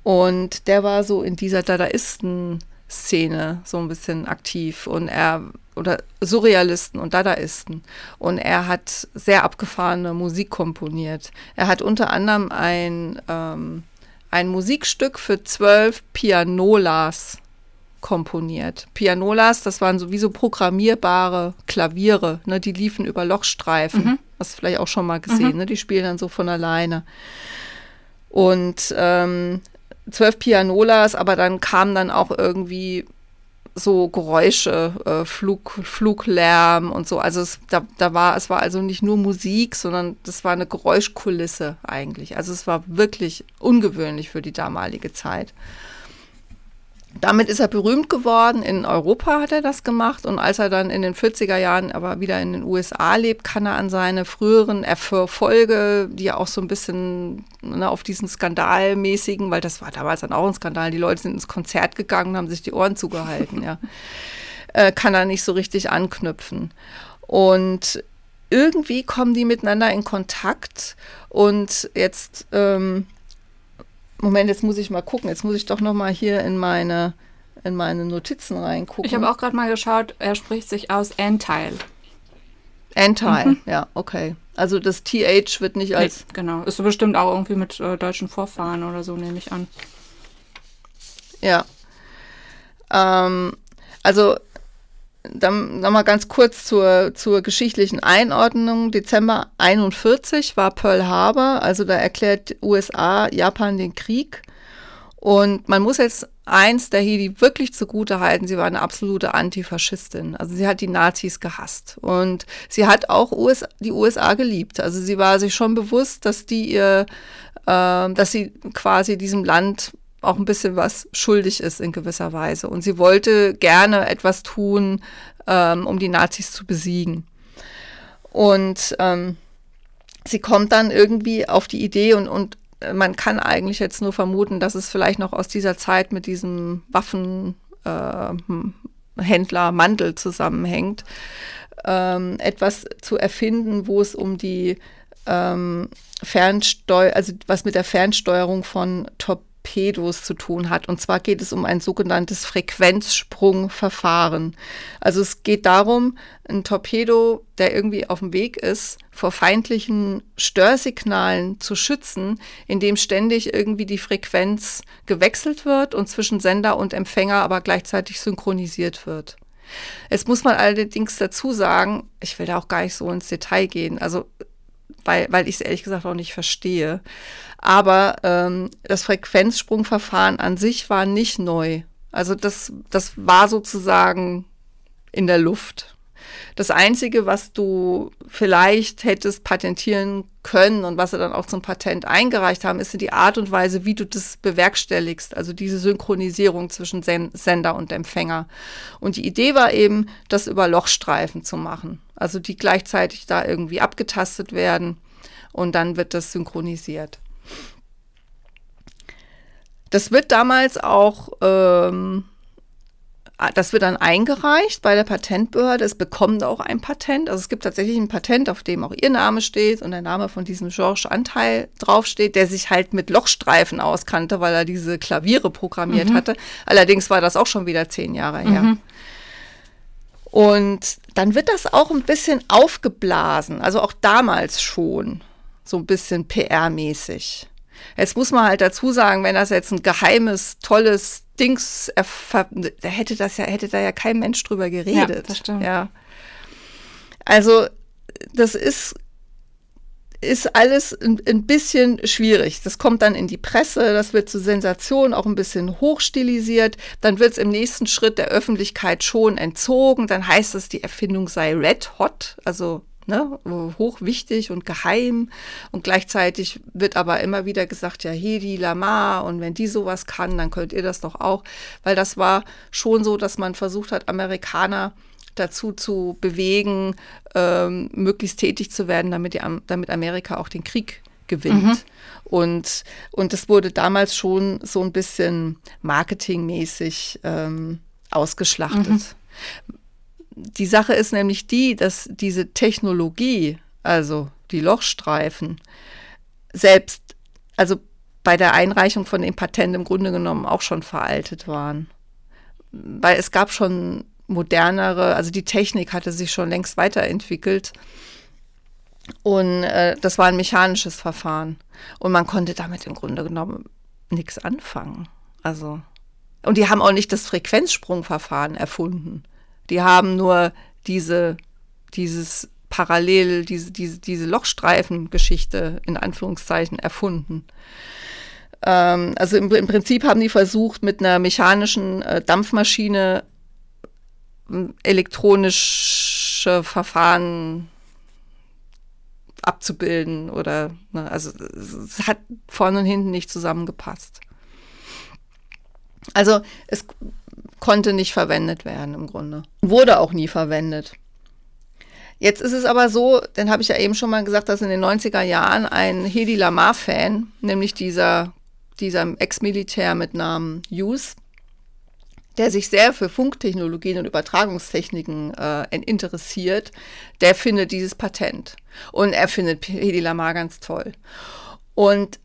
Und der war so in dieser Dadaisten-Szene so ein bisschen aktiv. Und er, oder Surrealisten und Dadaisten. Und er hat sehr abgefahrene Musik komponiert. Er hat unter anderem ein, ähm, ein Musikstück für zwölf Pianolas komponiert. Pianolas, das waren sowieso programmierbare Klaviere, ne, die liefen über Lochstreifen. Mhm. Hast du vielleicht auch schon mal gesehen, mhm. ne? Die spielen dann so von alleine. Und ähm, zwölf Pianolas, aber dann kamen dann auch irgendwie so Geräusche, äh, Flug, Fluglärm und so. Also es, da, da war, es war also nicht nur Musik, sondern das war eine Geräuschkulisse eigentlich. Also es war wirklich ungewöhnlich für die damalige Zeit. Damit ist er berühmt geworden. In Europa hat er das gemacht. Und als er dann in den 40er Jahren aber wieder in den USA lebt, kann er an seine früheren Erfolge, die ja auch so ein bisschen ne, auf diesen skandalmäßigen, weil das war damals dann auch ein Skandal, die Leute sind ins Konzert gegangen und haben sich die Ohren zugehalten, ja, [LAUGHS] äh, kann er nicht so richtig anknüpfen. Und irgendwie kommen die miteinander in Kontakt. Und jetzt ähm, Moment, jetzt muss ich mal gucken. Jetzt muss ich doch noch mal hier in meine, in meine Notizen reingucken. Ich habe auch gerade mal geschaut, er spricht sich aus Anteil. Anteil, mhm. ja, okay. Also das TH wird nicht als. Nee, genau. Ist bestimmt auch irgendwie mit äh, deutschen Vorfahren oder so, nehme ich an. Ja. Ähm, also dann nochmal ganz kurz zur, zur geschichtlichen Einordnung. Dezember 41 war Pearl Harbor, also da erklärt USA Japan den Krieg. Und man muss jetzt eins der Hedi wirklich zugute halten, sie war eine absolute Antifaschistin. Also sie hat die Nazis gehasst. Und sie hat auch US, die USA geliebt. Also sie war sich schon bewusst, dass die ihr, äh, dass sie quasi diesem Land auch ein bisschen was schuldig ist in gewisser Weise. Und sie wollte gerne etwas tun, ähm, um die Nazis zu besiegen. Und ähm, sie kommt dann irgendwie auf die Idee und, und man kann eigentlich jetzt nur vermuten, dass es vielleicht noch aus dieser Zeit mit diesem Waffenhändler äh, Mandel zusammenhängt, ähm, etwas zu erfinden, wo es um die ähm, Fernsteuer, also was mit der Fernsteuerung von Top Torpedos zu tun hat. Und zwar geht es um ein sogenanntes Frequenzsprungverfahren. Also es geht darum, ein Torpedo, der irgendwie auf dem Weg ist, vor feindlichen Störsignalen zu schützen, indem ständig irgendwie die Frequenz gewechselt wird und zwischen Sender und Empfänger aber gleichzeitig synchronisiert wird. Jetzt muss man allerdings dazu sagen, ich will da auch gar nicht so ins Detail gehen, also weil, weil ich es ehrlich gesagt auch nicht verstehe. Aber ähm, das Frequenzsprungverfahren an sich war nicht neu. Also das, das war sozusagen in der Luft. Das Einzige, was du vielleicht hättest patentieren können und was sie dann auch zum Patent eingereicht haben, ist die Art und Weise, wie du das bewerkstelligst, also diese Synchronisierung zwischen Sender und Empfänger. Und die Idee war eben, das über Lochstreifen zu machen, also die gleichzeitig da irgendwie abgetastet werden und dann wird das synchronisiert. Das wird damals auch, ähm, das wird dann eingereicht bei der Patentbehörde. Es bekommt auch ein Patent. Also es gibt tatsächlich ein Patent, auf dem auch ihr Name steht und der Name von diesem Georges Anteil draufsteht, der sich halt mit Lochstreifen auskannte, weil er diese Klaviere programmiert mhm. hatte. Allerdings war das auch schon wieder zehn Jahre her. Mhm. Und dann wird das auch ein bisschen aufgeblasen, also auch damals schon so ein bisschen PR-mäßig. Jetzt muss man halt dazu sagen, wenn das jetzt ein geheimes, tolles Dings, da hätte das ja, hätte da ja kein Mensch drüber geredet. Ja, das stimmt. Ja. Also, das ist, ist alles ein, ein, bisschen schwierig. Das kommt dann in die Presse, das wird zur Sensation auch ein bisschen hochstilisiert. Dann wird es im nächsten Schritt der Öffentlichkeit schon entzogen. Dann heißt es, die Erfindung sei red hot, also ne, hochwichtig und geheim. Und gleichzeitig wird aber immer wieder gesagt, ja, Hedi Lamar und wenn die sowas kann, dann könnt ihr das doch auch. Weil das war schon so, dass man versucht hat, Amerikaner dazu zu bewegen, ähm, möglichst tätig zu werden, damit, die, damit Amerika auch den Krieg gewinnt. Mhm. Und, und das wurde damals schon so ein bisschen marketingmäßig ähm, ausgeschlachtet. Mhm. Die Sache ist nämlich die, dass diese Technologie, also die Lochstreifen, selbst, also bei der Einreichung von dem Patent im Grunde genommen auch schon veraltet waren. Weil es gab schon modernere, also die Technik hatte sich schon längst weiterentwickelt. Und äh, das war ein mechanisches Verfahren. Und man konnte damit im Grunde genommen nichts anfangen. Also, und die haben auch nicht das Frequenzsprungverfahren erfunden. Die haben nur diese, dieses parallel, diese, diese, diese Lochstreifen-Geschichte in Anführungszeichen erfunden. Ähm, also im, im, Prinzip haben die versucht, mit einer mechanischen äh, Dampfmaschine elektronische Verfahren abzubilden oder ne, also es hat vorne und hinten nicht zusammengepasst. Also es konnte nicht verwendet werden im Grunde. Wurde auch nie verwendet. Jetzt ist es aber so, dann habe ich ja eben schon mal gesagt, dass in den 90er Jahren ein Hedi Lamar-Fan, nämlich dieser, dieser Ex-Militär mit Namen Hughes, der sich sehr für Funktechnologien und Übertragungstechniken äh, interessiert, der findet dieses Patent. Und er findet Hedi Lamar ganz toll. Und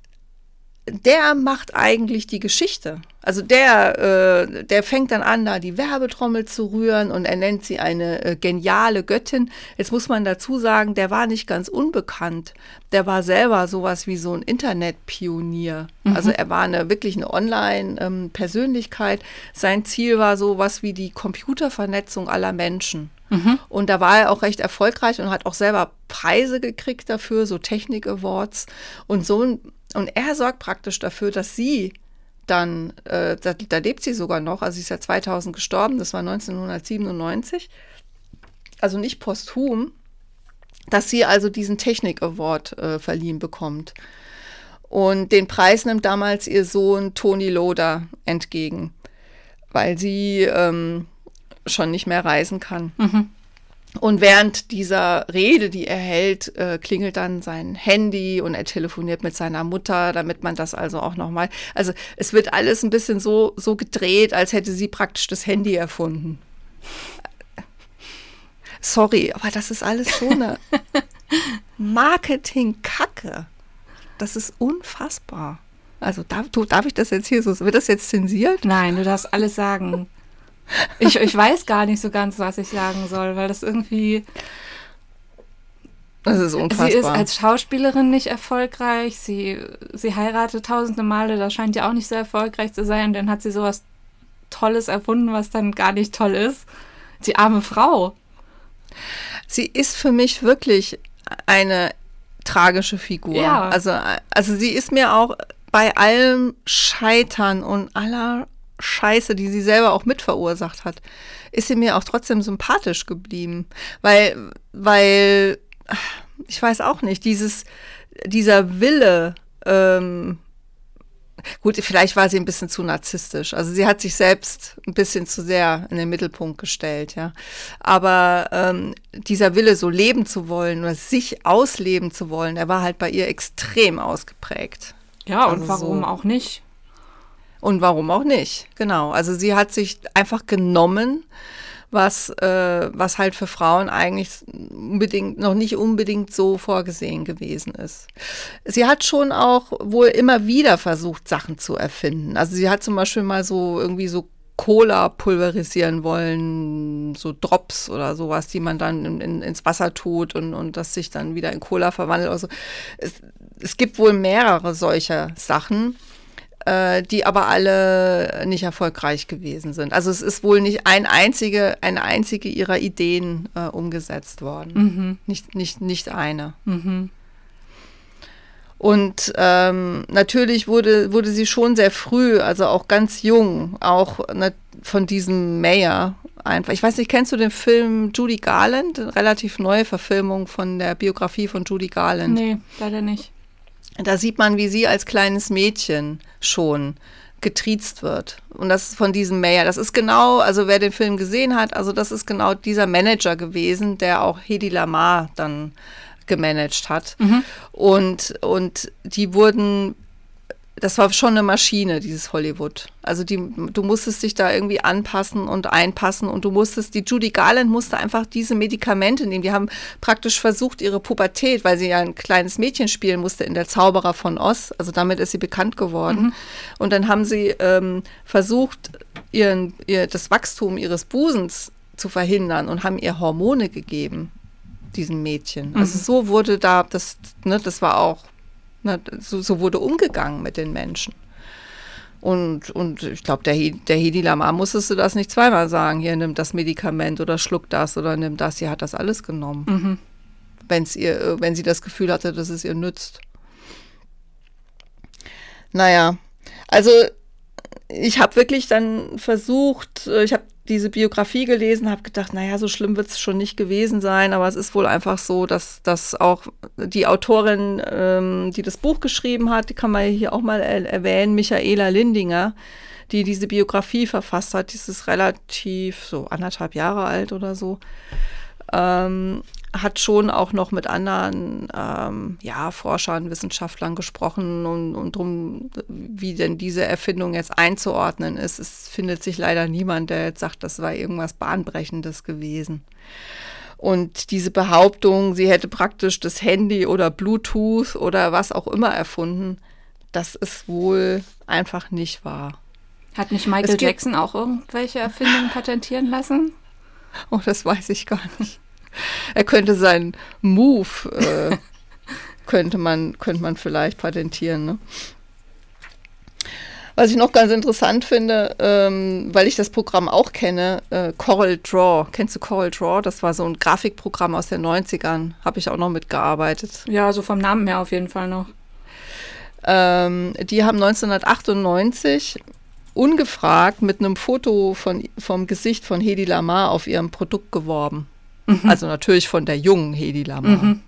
der macht eigentlich die Geschichte. Also der, äh, der fängt dann an, da die Werbetrommel zu rühren und er nennt sie eine äh, geniale Göttin. Jetzt muss man dazu sagen, der war nicht ganz unbekannt. Der war selber sowas wie so ein Internetpionier. Mhm. Also er war eine wirklich eine Online-Persönlichkeit. Ähm, Sein Ziel war sowas wie die Computervernetzung aller Menschen. Mhm. Und da war er auch recht erfolgreich und hat auch selber Preise gekriegt dafür, so Technik-Awards. Und so und er sorgt praktisch dafür, dass sie dann, äh, da, da, lebt sie sogar noch, also sie ist ja 2000 gestorben, das war 1997, also nicht posthum, dass sie also diesen Technik-Award äh, verliehen bekommt. Und den Preis nimmt damals ihr Sohn Toni Loder entgegen, weil sie ähm, schon nicht mehr reisen kann. Mhm. Und während dieser Rede, die er hält, äh, klingelt dann sein Handy und er telefoniert mit seiner Mutter, damit man das also auch nochmal. Also es wird alles ein bisschen so, so gedreht, als hätte sie praktisch das Handy erfunden. Sorry, aber das ist alles so eine [LAUGHS] Marketing-Kacke. Das ist unfassbar. Also darf, darf ich das jetzt hier so, wird das jetzt zensiert? Nein, du darfst alles sagen. Ich, ich weiß gar nicht so ganz, was ich sagen soll, weil das irgendwie. Das ist unfassbar. Sie ist als Schauspielerin nicht erfolgreich. Sie, sie heiratet tausende Male. Das scheint ja auch nicht so erfolgreich zu sein. Und dann hat sie sowas Tolles erfunden, was dann gar nicht toll ist. Die arme Frau. Sie ist für mich wirklich eine tragische Figur. Ja. Also, also sie ist mir auch bei allem Scheitern und aller Scheiße, die sie selber auch mitverursacht hat, ist sie mir auch trotzdem sympathisch geblieben. Weil, weil, ich weiß auch nicht, dieses, dieser Wille, ähm, gut, vielleicht war sie ein bisschen zu narzisstisch. Also sie hat sich selbst ein bisschen zu sehr in den Mittelpunkt gestellt, ja. Aber ähm, dieser Wille, so leben zu wollen oder sich ausleben zu wollen, der war halt bei ihr extrem ausgeprägt. Ja, und also warum so. auch nicht? Und warum auch nicht? Genau. Also sie hat sich einfach genommen, was, äh, was halt für Frauen eigentlich unbedingt noch nicht unbedingt so vorgesehen gewesen ist. Sie hat schon auch wohl immer wieder versucht, Sachen zu erfinden. Also sie hat zum Beispiel mal so irgendwie so Cola pulverisieren wollen, so Drops oder sowas, die man dann in, in, ins Wasser tut und, und das sich dann wieder in Cola verwandelt. Also es, es gibt wohl mehrere solcher Sachen äh, die aber alle nicht erfolgreich gewesen sind. Also es ist wohl nicht ein einzige, eine einzige ihrer Ideen äh, umgesetzt worden. Mhm. Nicht, nicht, nicht eine. Mhm. Und ähm, natürlich wurde, wurde sie schon sehr früh, also auch ganz jung, auch ne, von diesem Mayor einfach. Ich weiß nicht, kennst du den Film Judy Garland? Eine relativ neue Verfilmung von der Biografie von Judy Garland. Nee, leider nicht. Da sieht man, wie sie als kleines Mädchen schon getriezt wird. Und das ist von diesem Mayor. Das ist genau, also wer den Film gesehen hat, also das ist genau dieser Manager gewesen, der auch Hedi Lamar dann gemanagt hat. Mhm. Und, und die wurden das war schon eine Maschine, dieses Hollywood. Also die, du musstest dich da irgendwie anpassen und einpassen und du musstest, die Judy Garland musste einfach diese Medikamente nehmen. Die haben praktisch versucht, ihre Pubertät, weil sie ja ein kleines Mädchen spielen musste in der Zauberer von Oz, also damit ist sie bekannt geworden. Mhm. Und dann haben sie ähm, versucht, ihren, ihr, das Wachstum ihres Busens zu verhindern und haben ihr Hormone gegeben, diesem Mädchen. Also mhm. so wurde da, das, ne, das war auch na, so, so, wurde umgegangen mit den Menschen. Und, und ich glaube, der, der Hedi Lamar musstest du das nicht zweimal sagen. Hier, nimm das Medikament oder schluck das oder nimm das. Sie hat das alles genommen. Mhm. Wenn's ihr, wenn sie das Gefühl hatte, dass es ihr nützt. Naja, also ich habe wirklich dann versucht, äh, ich habe diese Biografie gelesen, habe gedacht, naja, so schlimm wird es schon nicht gewesen sein, aber es ist wohl einfach so, dass, dass auch die Autorin, ähm, die das Buch geschrieben hat, die kann man hier auch mal erwähnen, Michaela Lindinger, die diese Biografie verfasst hat, die ist relativ so anderthalb Jahre alt oder so. Ähm, hat schon auch noch mit anderen ähm, ja, Forschern, Wissenschaftlern gesprochen und, und drum, wie denn diese Erfindung jetzt einzuordnen ist. Es findet sich leider niemand, der jetzt sagt, das war irgendwas Bahnbrechendes gewesen. Und diese Behauptung, sie hätte praktisch das Handy oder Bluetooth oder was auch immer erfunden, das ist wohl einfach nicht wahr. Hat nicht Michael Jackson auch irgendwelche Erfindungen patentieren lassen? Oh, das weiß ich gar nicht. [LAUGHS] Er könnte seinen Move, äh, [LAUGHS] könnte, man, könnte man vielleicht patentieren. Ne? Was ich noch ganz interessant finde, ähm, weil ich das Programm auch kenne, äh, Coral Draw. Kennst du Coral Draw? Das war so ein Grafikprogramm aus den 90ern. Habe ich auch noch mitgearbeitet. Ja, so vom Namen her auf jeden Fall noch. Ähm, die haben 1998 ungefragt mit einem Foto von, vom Gesicht von Hedi Lamar auf ihrem Produkt geworben. Mhm. Also natürlich von der jungen Hedi Lamar. Mhm.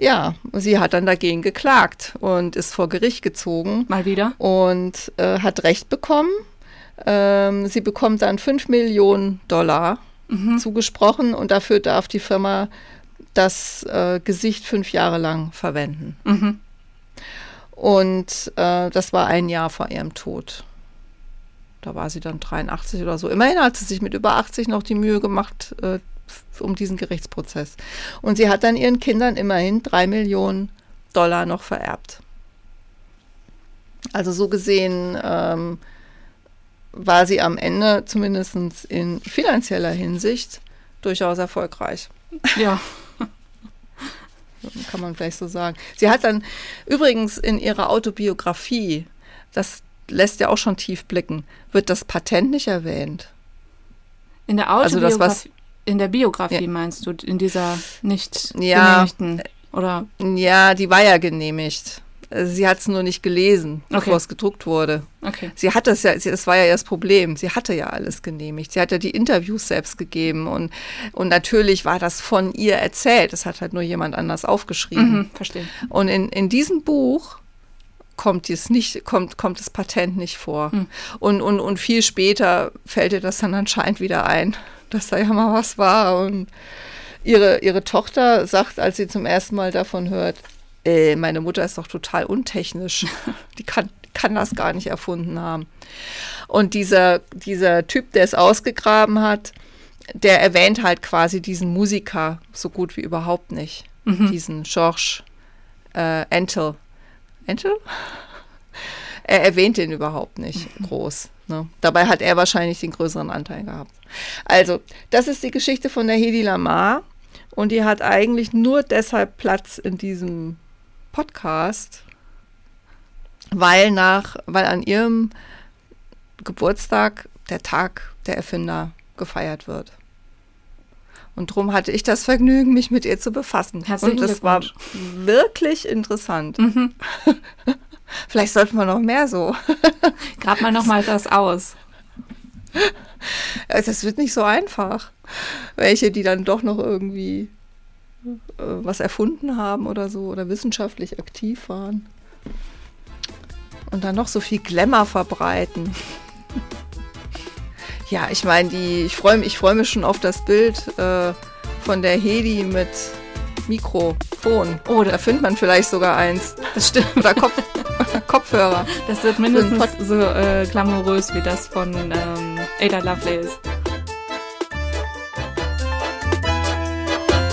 Ja, sie hat dann dagegen geklagt und ist vor Gericht gezogen. Mal wieder. Und äh, hat Recht bekommen. Ähm, sie bekommt dann 5 Millionen Dollar mhm. zugesprochen und dafür darf die Firma das äh, Gesicht fünf Jahre lang verwenden. Mhm. Und äh, das war ein Jahr vor ihrem Tod. Da war sie dann 83 oder so. Immerhin hat sie sich mit über 80 noch die Mühe gemacht, äh, um diesen Gerichtsprozess. Und sie hat dann ihren Kindern immerhin drei Millionen Dollar noch vererbt. Also so gesehen ähm, war sie am Ende zumindest in finanzieller Hinsicht durchaus erfolgreich. Ja. [LAUGHS] Kann man vielleicht so sagen. Sie hat dann übrigens in ihrer Autobiografie, das lässt ja auch schon tief blicken, wird das Patent nicht erwähnt. In der Autobiografie? Also das, was, in der Biografie ja. meinst du, in dieser nicht ja, genehmigten? Oder? Ja, die war ja genehmigt. Sie hat es nur nicht gelesen, okay. bevor es gedruckt wurde. Okay. Sie hat das ja, das war ja das Problem. Sie hatte ja alles genehmigt. Sie hat ja die Interviews selbst gegeben und, und natürlich war das von ihr erzählt. Das hat halt nur jemand anders aufgeschrieben. Mhm, verstehe. Und in, in diesem Buch kommt es nicht, kommt, kommt das Patent nicht vor. Mhm. Und, und, und viel später fällt ihr das dann anscheinend wieder ein dass da ja mal was war. Und ihre, ihre Tochter sagt, als sie zum ersten Mal davon hört, äh, meine Mutter ist doch total untechnisch. [LAUGHS] Die kann, kann das gar nicht erfunden haben. Und dieser, dieser Typ, der es ausgegraben hat, der erwähnt halt quasi diesen Musiker so gut wie überhaupt nicht. Mhm. Diesen George äh, Entel. Entel? Er erwähnt den überhaupt nicht mhm. groß. Ne? Dabei hat er wahrscheinlich den größeren Anteil gehabt. Also, das ist die Geschichte von der Hedi Lamar und die hat eigentlich nur deshalb Platz in diesem Podcast, weil nach, weil an ihrem Geburtstag der Tag der Erfinder gefeiert wird. Und darum hatte ich das Vergnügen, mich mit ihr zu befassen. Herzlichen und das war wirklich interessant. Mhm. [LAUGHS] Vielleicht sollten wir noch mehr so. [LAUGHS] Grab mal noch mal das aus. Das wird nicht so einfach. Welche, die dann doch noch irgendwie äh, was erfunden haben oder so oder wissenschaftlich aktiv waren. Und dann noch so viel Glamour verbreiten. [LAUGHS] ja, ich meine, die, ich freue ich freu mich schon auf das Bild äh, von der Hedi mit Mikrofon. Oh, da findet man vielleicht sogar eins. Das stimmt. Oder Kopf, [LAUGHS] Kopfhörer. Das wird mindestens so äh, glamourös wie das von ähm, Ada Lovelace.